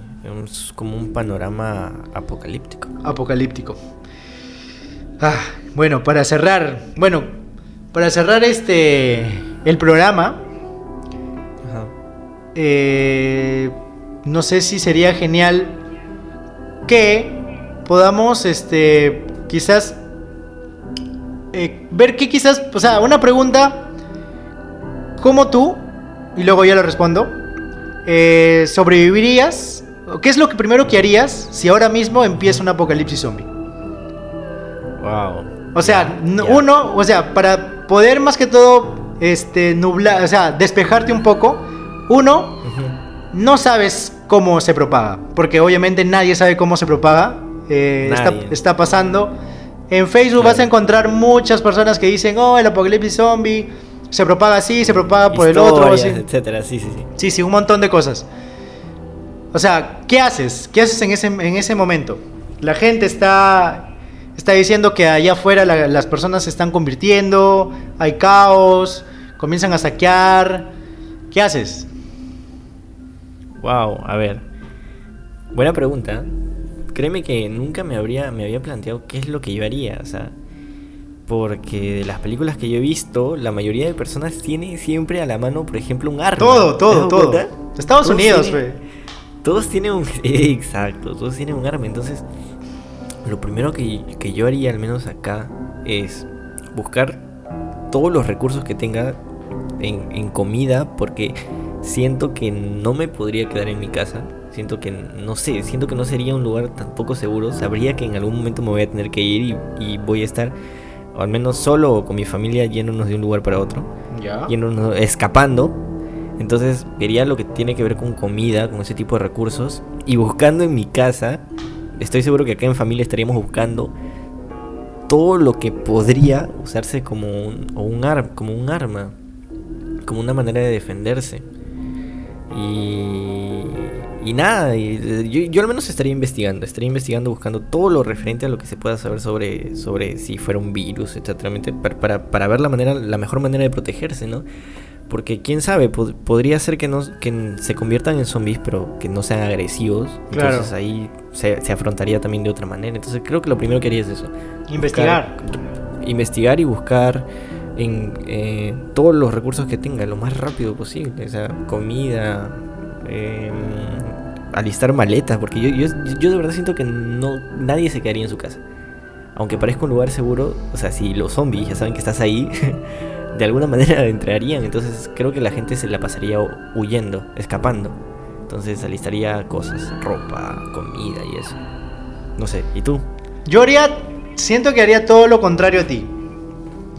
es como un panorama apocalíptico. Apocalíptico. Ah, bueno, para cerrar, bueno, para cerrar este el programa, eh, no sé si sería genial que podamos, este, quizás eh, ver que quizás, o sea, una pregunta, ¿cómo tú, y luego ya lo respondo, eh, sobrevivirías ¿Qué es lo que primero que harías si ahora mismo empieza un apocalipsis zombie? Wow. O sea, uno, o sea, para poder más que todo este nublar, o sea, despejarte un poco, uno no sabes cómo se propaga, porque obviamente nadie sabe cómo se propaga. Eh, está, pasando. En Facebook vas a encontrar muchas personas que dicen, "Oh, el apocalipsis zombie se propaga así, se propaga por el otro, etcétera, sí, sí, sí. Sí, sí, un montón de cosas. O sea, ¿qué haces? ¿Qué haces en ese, en ese momento? La gente está, está diciendo que allá afuera las personas se están convirtiendo, hay caos, comienzan a saquear. ¿Qué haces? Wow, a ver. Buena pregunta. Créeme que nunca me habría me había planteado qué es lo que yo haría, o sea, porque de las películas que yo he visto, la mayoría de personas tiene siempre a la mano, por ejemplo, un arma. Todo, todo, todo. Estados Unidos, güey. Todos tienen un... Exacto, todos tienen un arma. Entonces, lo primero que, yo haría, al menos acá, es buscar todos los recursos que tenga en, comida, porque siento que no me podría quedar en mi casa. Siento que, no sé, siento que no sería un lugar tampoco seguro. Sabría que en algún momento me voy a tener que ir y, voy a estar, o al menos solo o con mi familia, yéndonos de un lugar para otro. ¿Ya? Yéndonos, escapando entonces vería lo que tiene que ver con comida, con ese tipo de recursos. Y buscando en mi casa, estoy seguro que acá en familia estaríamos buscando todo lo que podría usarse como un, un, como un arma, como una manera de defenderse. Y, y nada, y, yo, al menos estaría investigando, estaría investigando, buscando todo lo referente a lo que se pueda saber sobre, sobre si fuera un virus, etcétera, para, para, para ver la manera, la mejor manera de protegerse, ¿no? Porque quién sabe, podría ser que no que se conviertan en zombies, pero que no sean agresivos. Entonces ahí se, afrontaría también de otra manera. Entonces creo que lo primero que haría es eso. Investigar. investigar y buscar en eh, todos los recursos que tenga lo más rápido posible. O sea, comida, em, alistar maletas. Porque yo, yo, yo de verdad siento que no nadie se quedaría en su casa. Aunque parezca un lugar seguro, o sea, si los zombies ya saben que estás ahí... de alguna manera entrarían. Entonces creo que la gente se la pasaría huyendo, escapando. Entonces alistaría cosas, ropa, comida y eso. No sé, ¿y tú? Yo haría, siento que haría todo lo contrario a ti.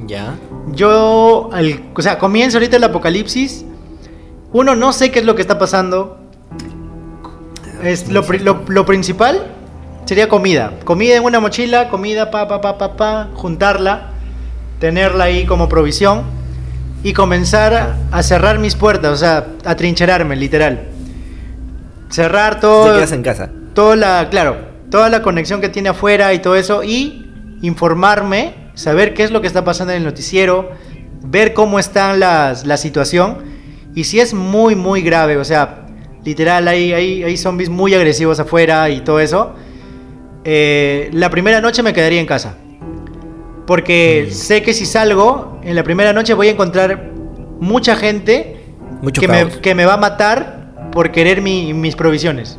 ¿Ya? Yo, o sea, comienzo ahorita el apocalipsis. Uno, no sé qué es lo que está pasando. Es lo- lo principal sería comida. Comida en una mochila, comida, pa, pa, pa, pa, pa, juntarla, tenerla ahí como provisión y comenzar a- cerrar mis puertas, o sea, a trincherarme, literal. Cerrar Te todo, quedas en casa. toda la, claro, toda la conexión que tiene afuera y todo eso y informarme, saber qué es lo que está pasando en el noticiero, ver cómo está las, la situación y si es muy, muy grave, o sea, literal, hay, hay, hay zombies muy agresivos afuera y todo eso, eh, la primera noche me quedaría en casa. Porque sé que si salgo, en la primera noche voy a encontrar mucha gente Mucho que me, que me va a matar por querer mi- mis provisiones.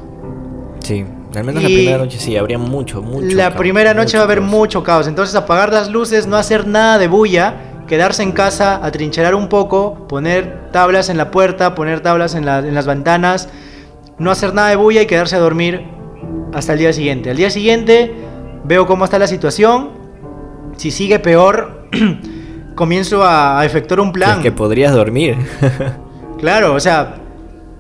Sí, al menos la Y primera noche sí, habría mucho, mucho. La caos, primera noche va a haber caos. mucho caos. Entonces apagar las luces, no hacer nada de bulla, quedarse en casa, atrincherar un poco, poner tablas en la puerta, poner tablas en, la- en las ventanas, no hacer nada de bulla y quedarse a dormir hasta el día siguiente. Al día siguiente veo cómo está la situación. Si sigue peor, comienzo a, a efectuar un plan. es que podrías dormir. Claro, o sea,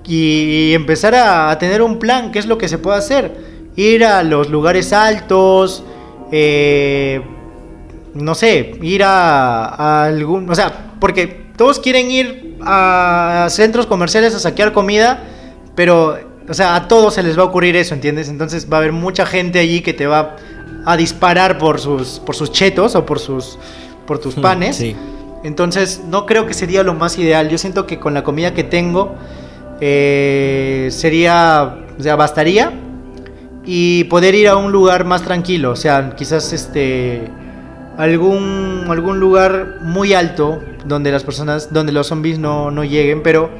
y, y empezar a, a tener un plan, qué es lo que se puede hacer. Ir a los lugares altos, eh, no sé, ir a, a algún, o sea, porque todos quieren ir a centros comerciales a saquear comida, pero, o sea, a todos se les va a ocurrir eso, ¿entiendes? Entonces va a haber mucha gente allí que te va a disparar por sus, por sus chetos o por sus, por tus panes. Sí. Entonces, no creo que sería lo más ideal. Yo siento que con la comida que tengo eh, sería, o sea, bastaría y poder ir a un lugar más tranquilo. O sea, quizás este algún algún lugar muy alto donde las personas, donde los zombies no, no lleguen, pero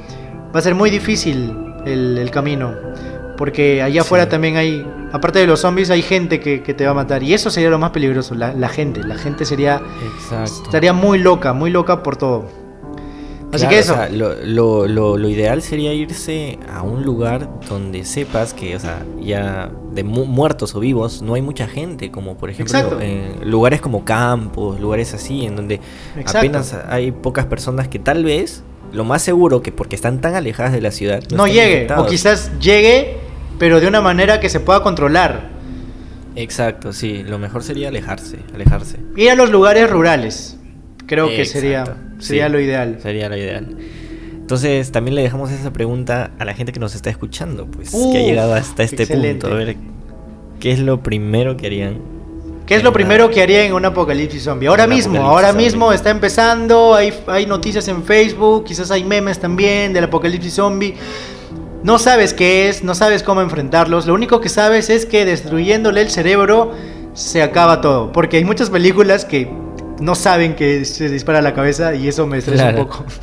va a ser muy difícil el, el camino. Porque allá afuera Sí. también hay, aparte de los zombies, hay gente que, que te va a matar. Y eso sería lo más peligroso, la, la gente. La gente sería Exacto. Estaría muy loca, muy loca por todo. Así Claro, que o eso. sea, lo, lo, lo, lo ideal sería irse a un lugar donde sepas que, o sea, ya de mu- muertos o vivos no hay mucha gente, como por ejemplo en lugares como campos, lugares así, en donde Exacto. apenas hay pocas personas que tal vez, lo más seguro que porque están tan alejadas de la ciudad, no llegue. infectados. O quizás llegue, pero de una manera que se pueda controlar. Exacto, sí, lo mejor sería alejarse, alejarse. Ir a los lugares rurales. Creo que sería, sería sí, lo ideal. Sería lo ideal. Entonces, también le dejamos esa pregunta a la gente que nos está escuchando, pues, que ha llegado hasta este excelente. punto. A ver, ¿qué es lo primero que harían? ¿Qué es lo primero que haría en un apocalipsis zombie? Ahora mismo, apocalipsis ahora zombie. mismo está empezando, hay, hay noticias en Facebook, quizás hay memes también del apocalipsis zombie. No sabes qué es, no sabes cómo enfrentarlos. Lo único que sabes es que destruyéndole el cerebro se acaba todo. Porque hay muchas películas que no saben que se dispara la cabeza y eso me estresa Claro. un poco.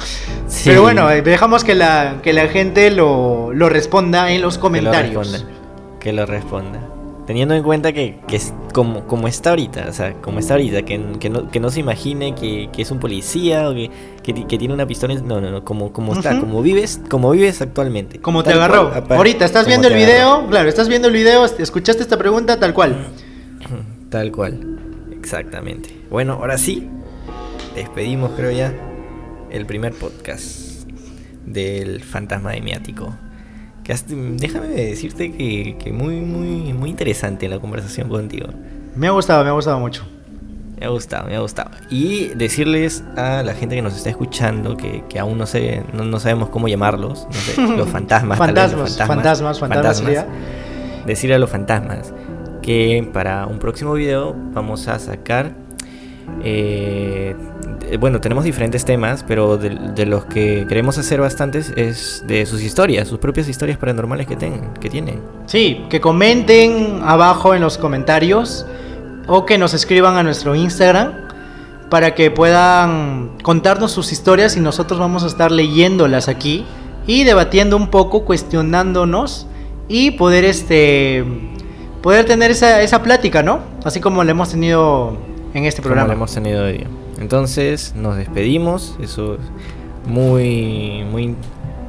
Sí, Pero bueno, eh, dejamos que la, que la gente lo, lo responda en los que lo comentarios. responda. Que lo responda. Teniendo en cuenta que, que es como, como está ahorita, o sea, como está ahorita, que, que, no, que no se imagine que, que es un policía o que, que, ti- que tiene una pistola. No, no, no, como, como está, como vives, como vives actualmente. Como te agarró. cual, Ahorita estás viendo el agarró. video, claro, estás viendo el video, escuchaste esta pregunta tal cual. Tal cual, exactamente. Bueno, ahora sí, despedimos creo ya el primer podcast del fantasma demiático. Que has- déjame decirte que, que muy, muy, muy interesante la conversación contigo. Me ha gustado, me ha gustado mucho. Me ha gustado, me ha gustado. Y decirles a la gente que nos está escuchando que, que aún no sé, no, no sabemos cómo llamarlos, no sé, los fantasmas, tal vez, los Fantasmas, fantasmas, fantasmas sería. decir a los fantasmas que para un próximo video vamos a sacar eh, bueno tenemos diferentes temas pero de, los que queremos hacer bastantes es de sus historias sus propias historias paranormales que tienen Sí, que comenten abajo en los comentarios o que nos escriban a nuestro Instagram para que puedan contarnos sus historias y nosotros vamos a estar leyéndolas aquí y debatiendo un poco, cuestionándonos y poder este poder tener esa, esa plática, ¿no? Así como la hemos tenido en este como programa. lo hemos tenido hoy día. entonces nos despedimos eso es muy muy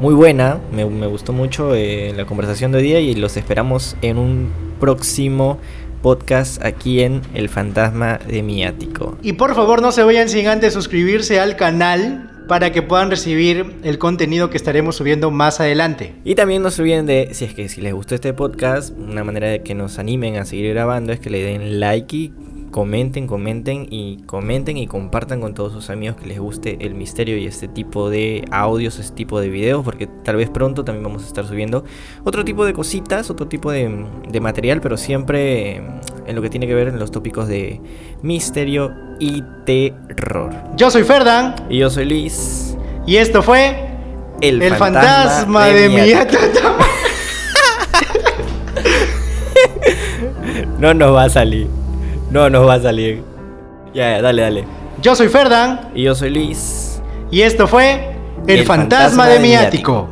muy buena me, me gustó mucho eh, la conversación de hoy día y los esperamos en un próximo podcast aquí en El Fantasma de Miático. Y por favor no se vayan sin antes suscribirse al canal para que puedan recibir el contenido que estaremos subiendo más adelante. Y también no se olviden de, si es que si les gustó este podcast, una manera de que nos animen a seguir grabando es que le den like y comenten, comenten y comenten y compartan con todos sus amigos que les guste el misterio y este tipo de audios, este tipo de videos, porque tal vez pronto también vamos a estar subiendo otro tipo de cositas, otro tipo de, de material, pero siempre en lo que tiene que ver en los tópicos de misterio y terror. Yo soy Ferdan. Y yo soy Liz. Y esto fue El, fantasma, de, mi no nos va a salir. No nos va a salir. Ya, dale, dale. Yo soy Ferdan. Y yo soy Liz. Y esto fue El, fantasma, de mi ático.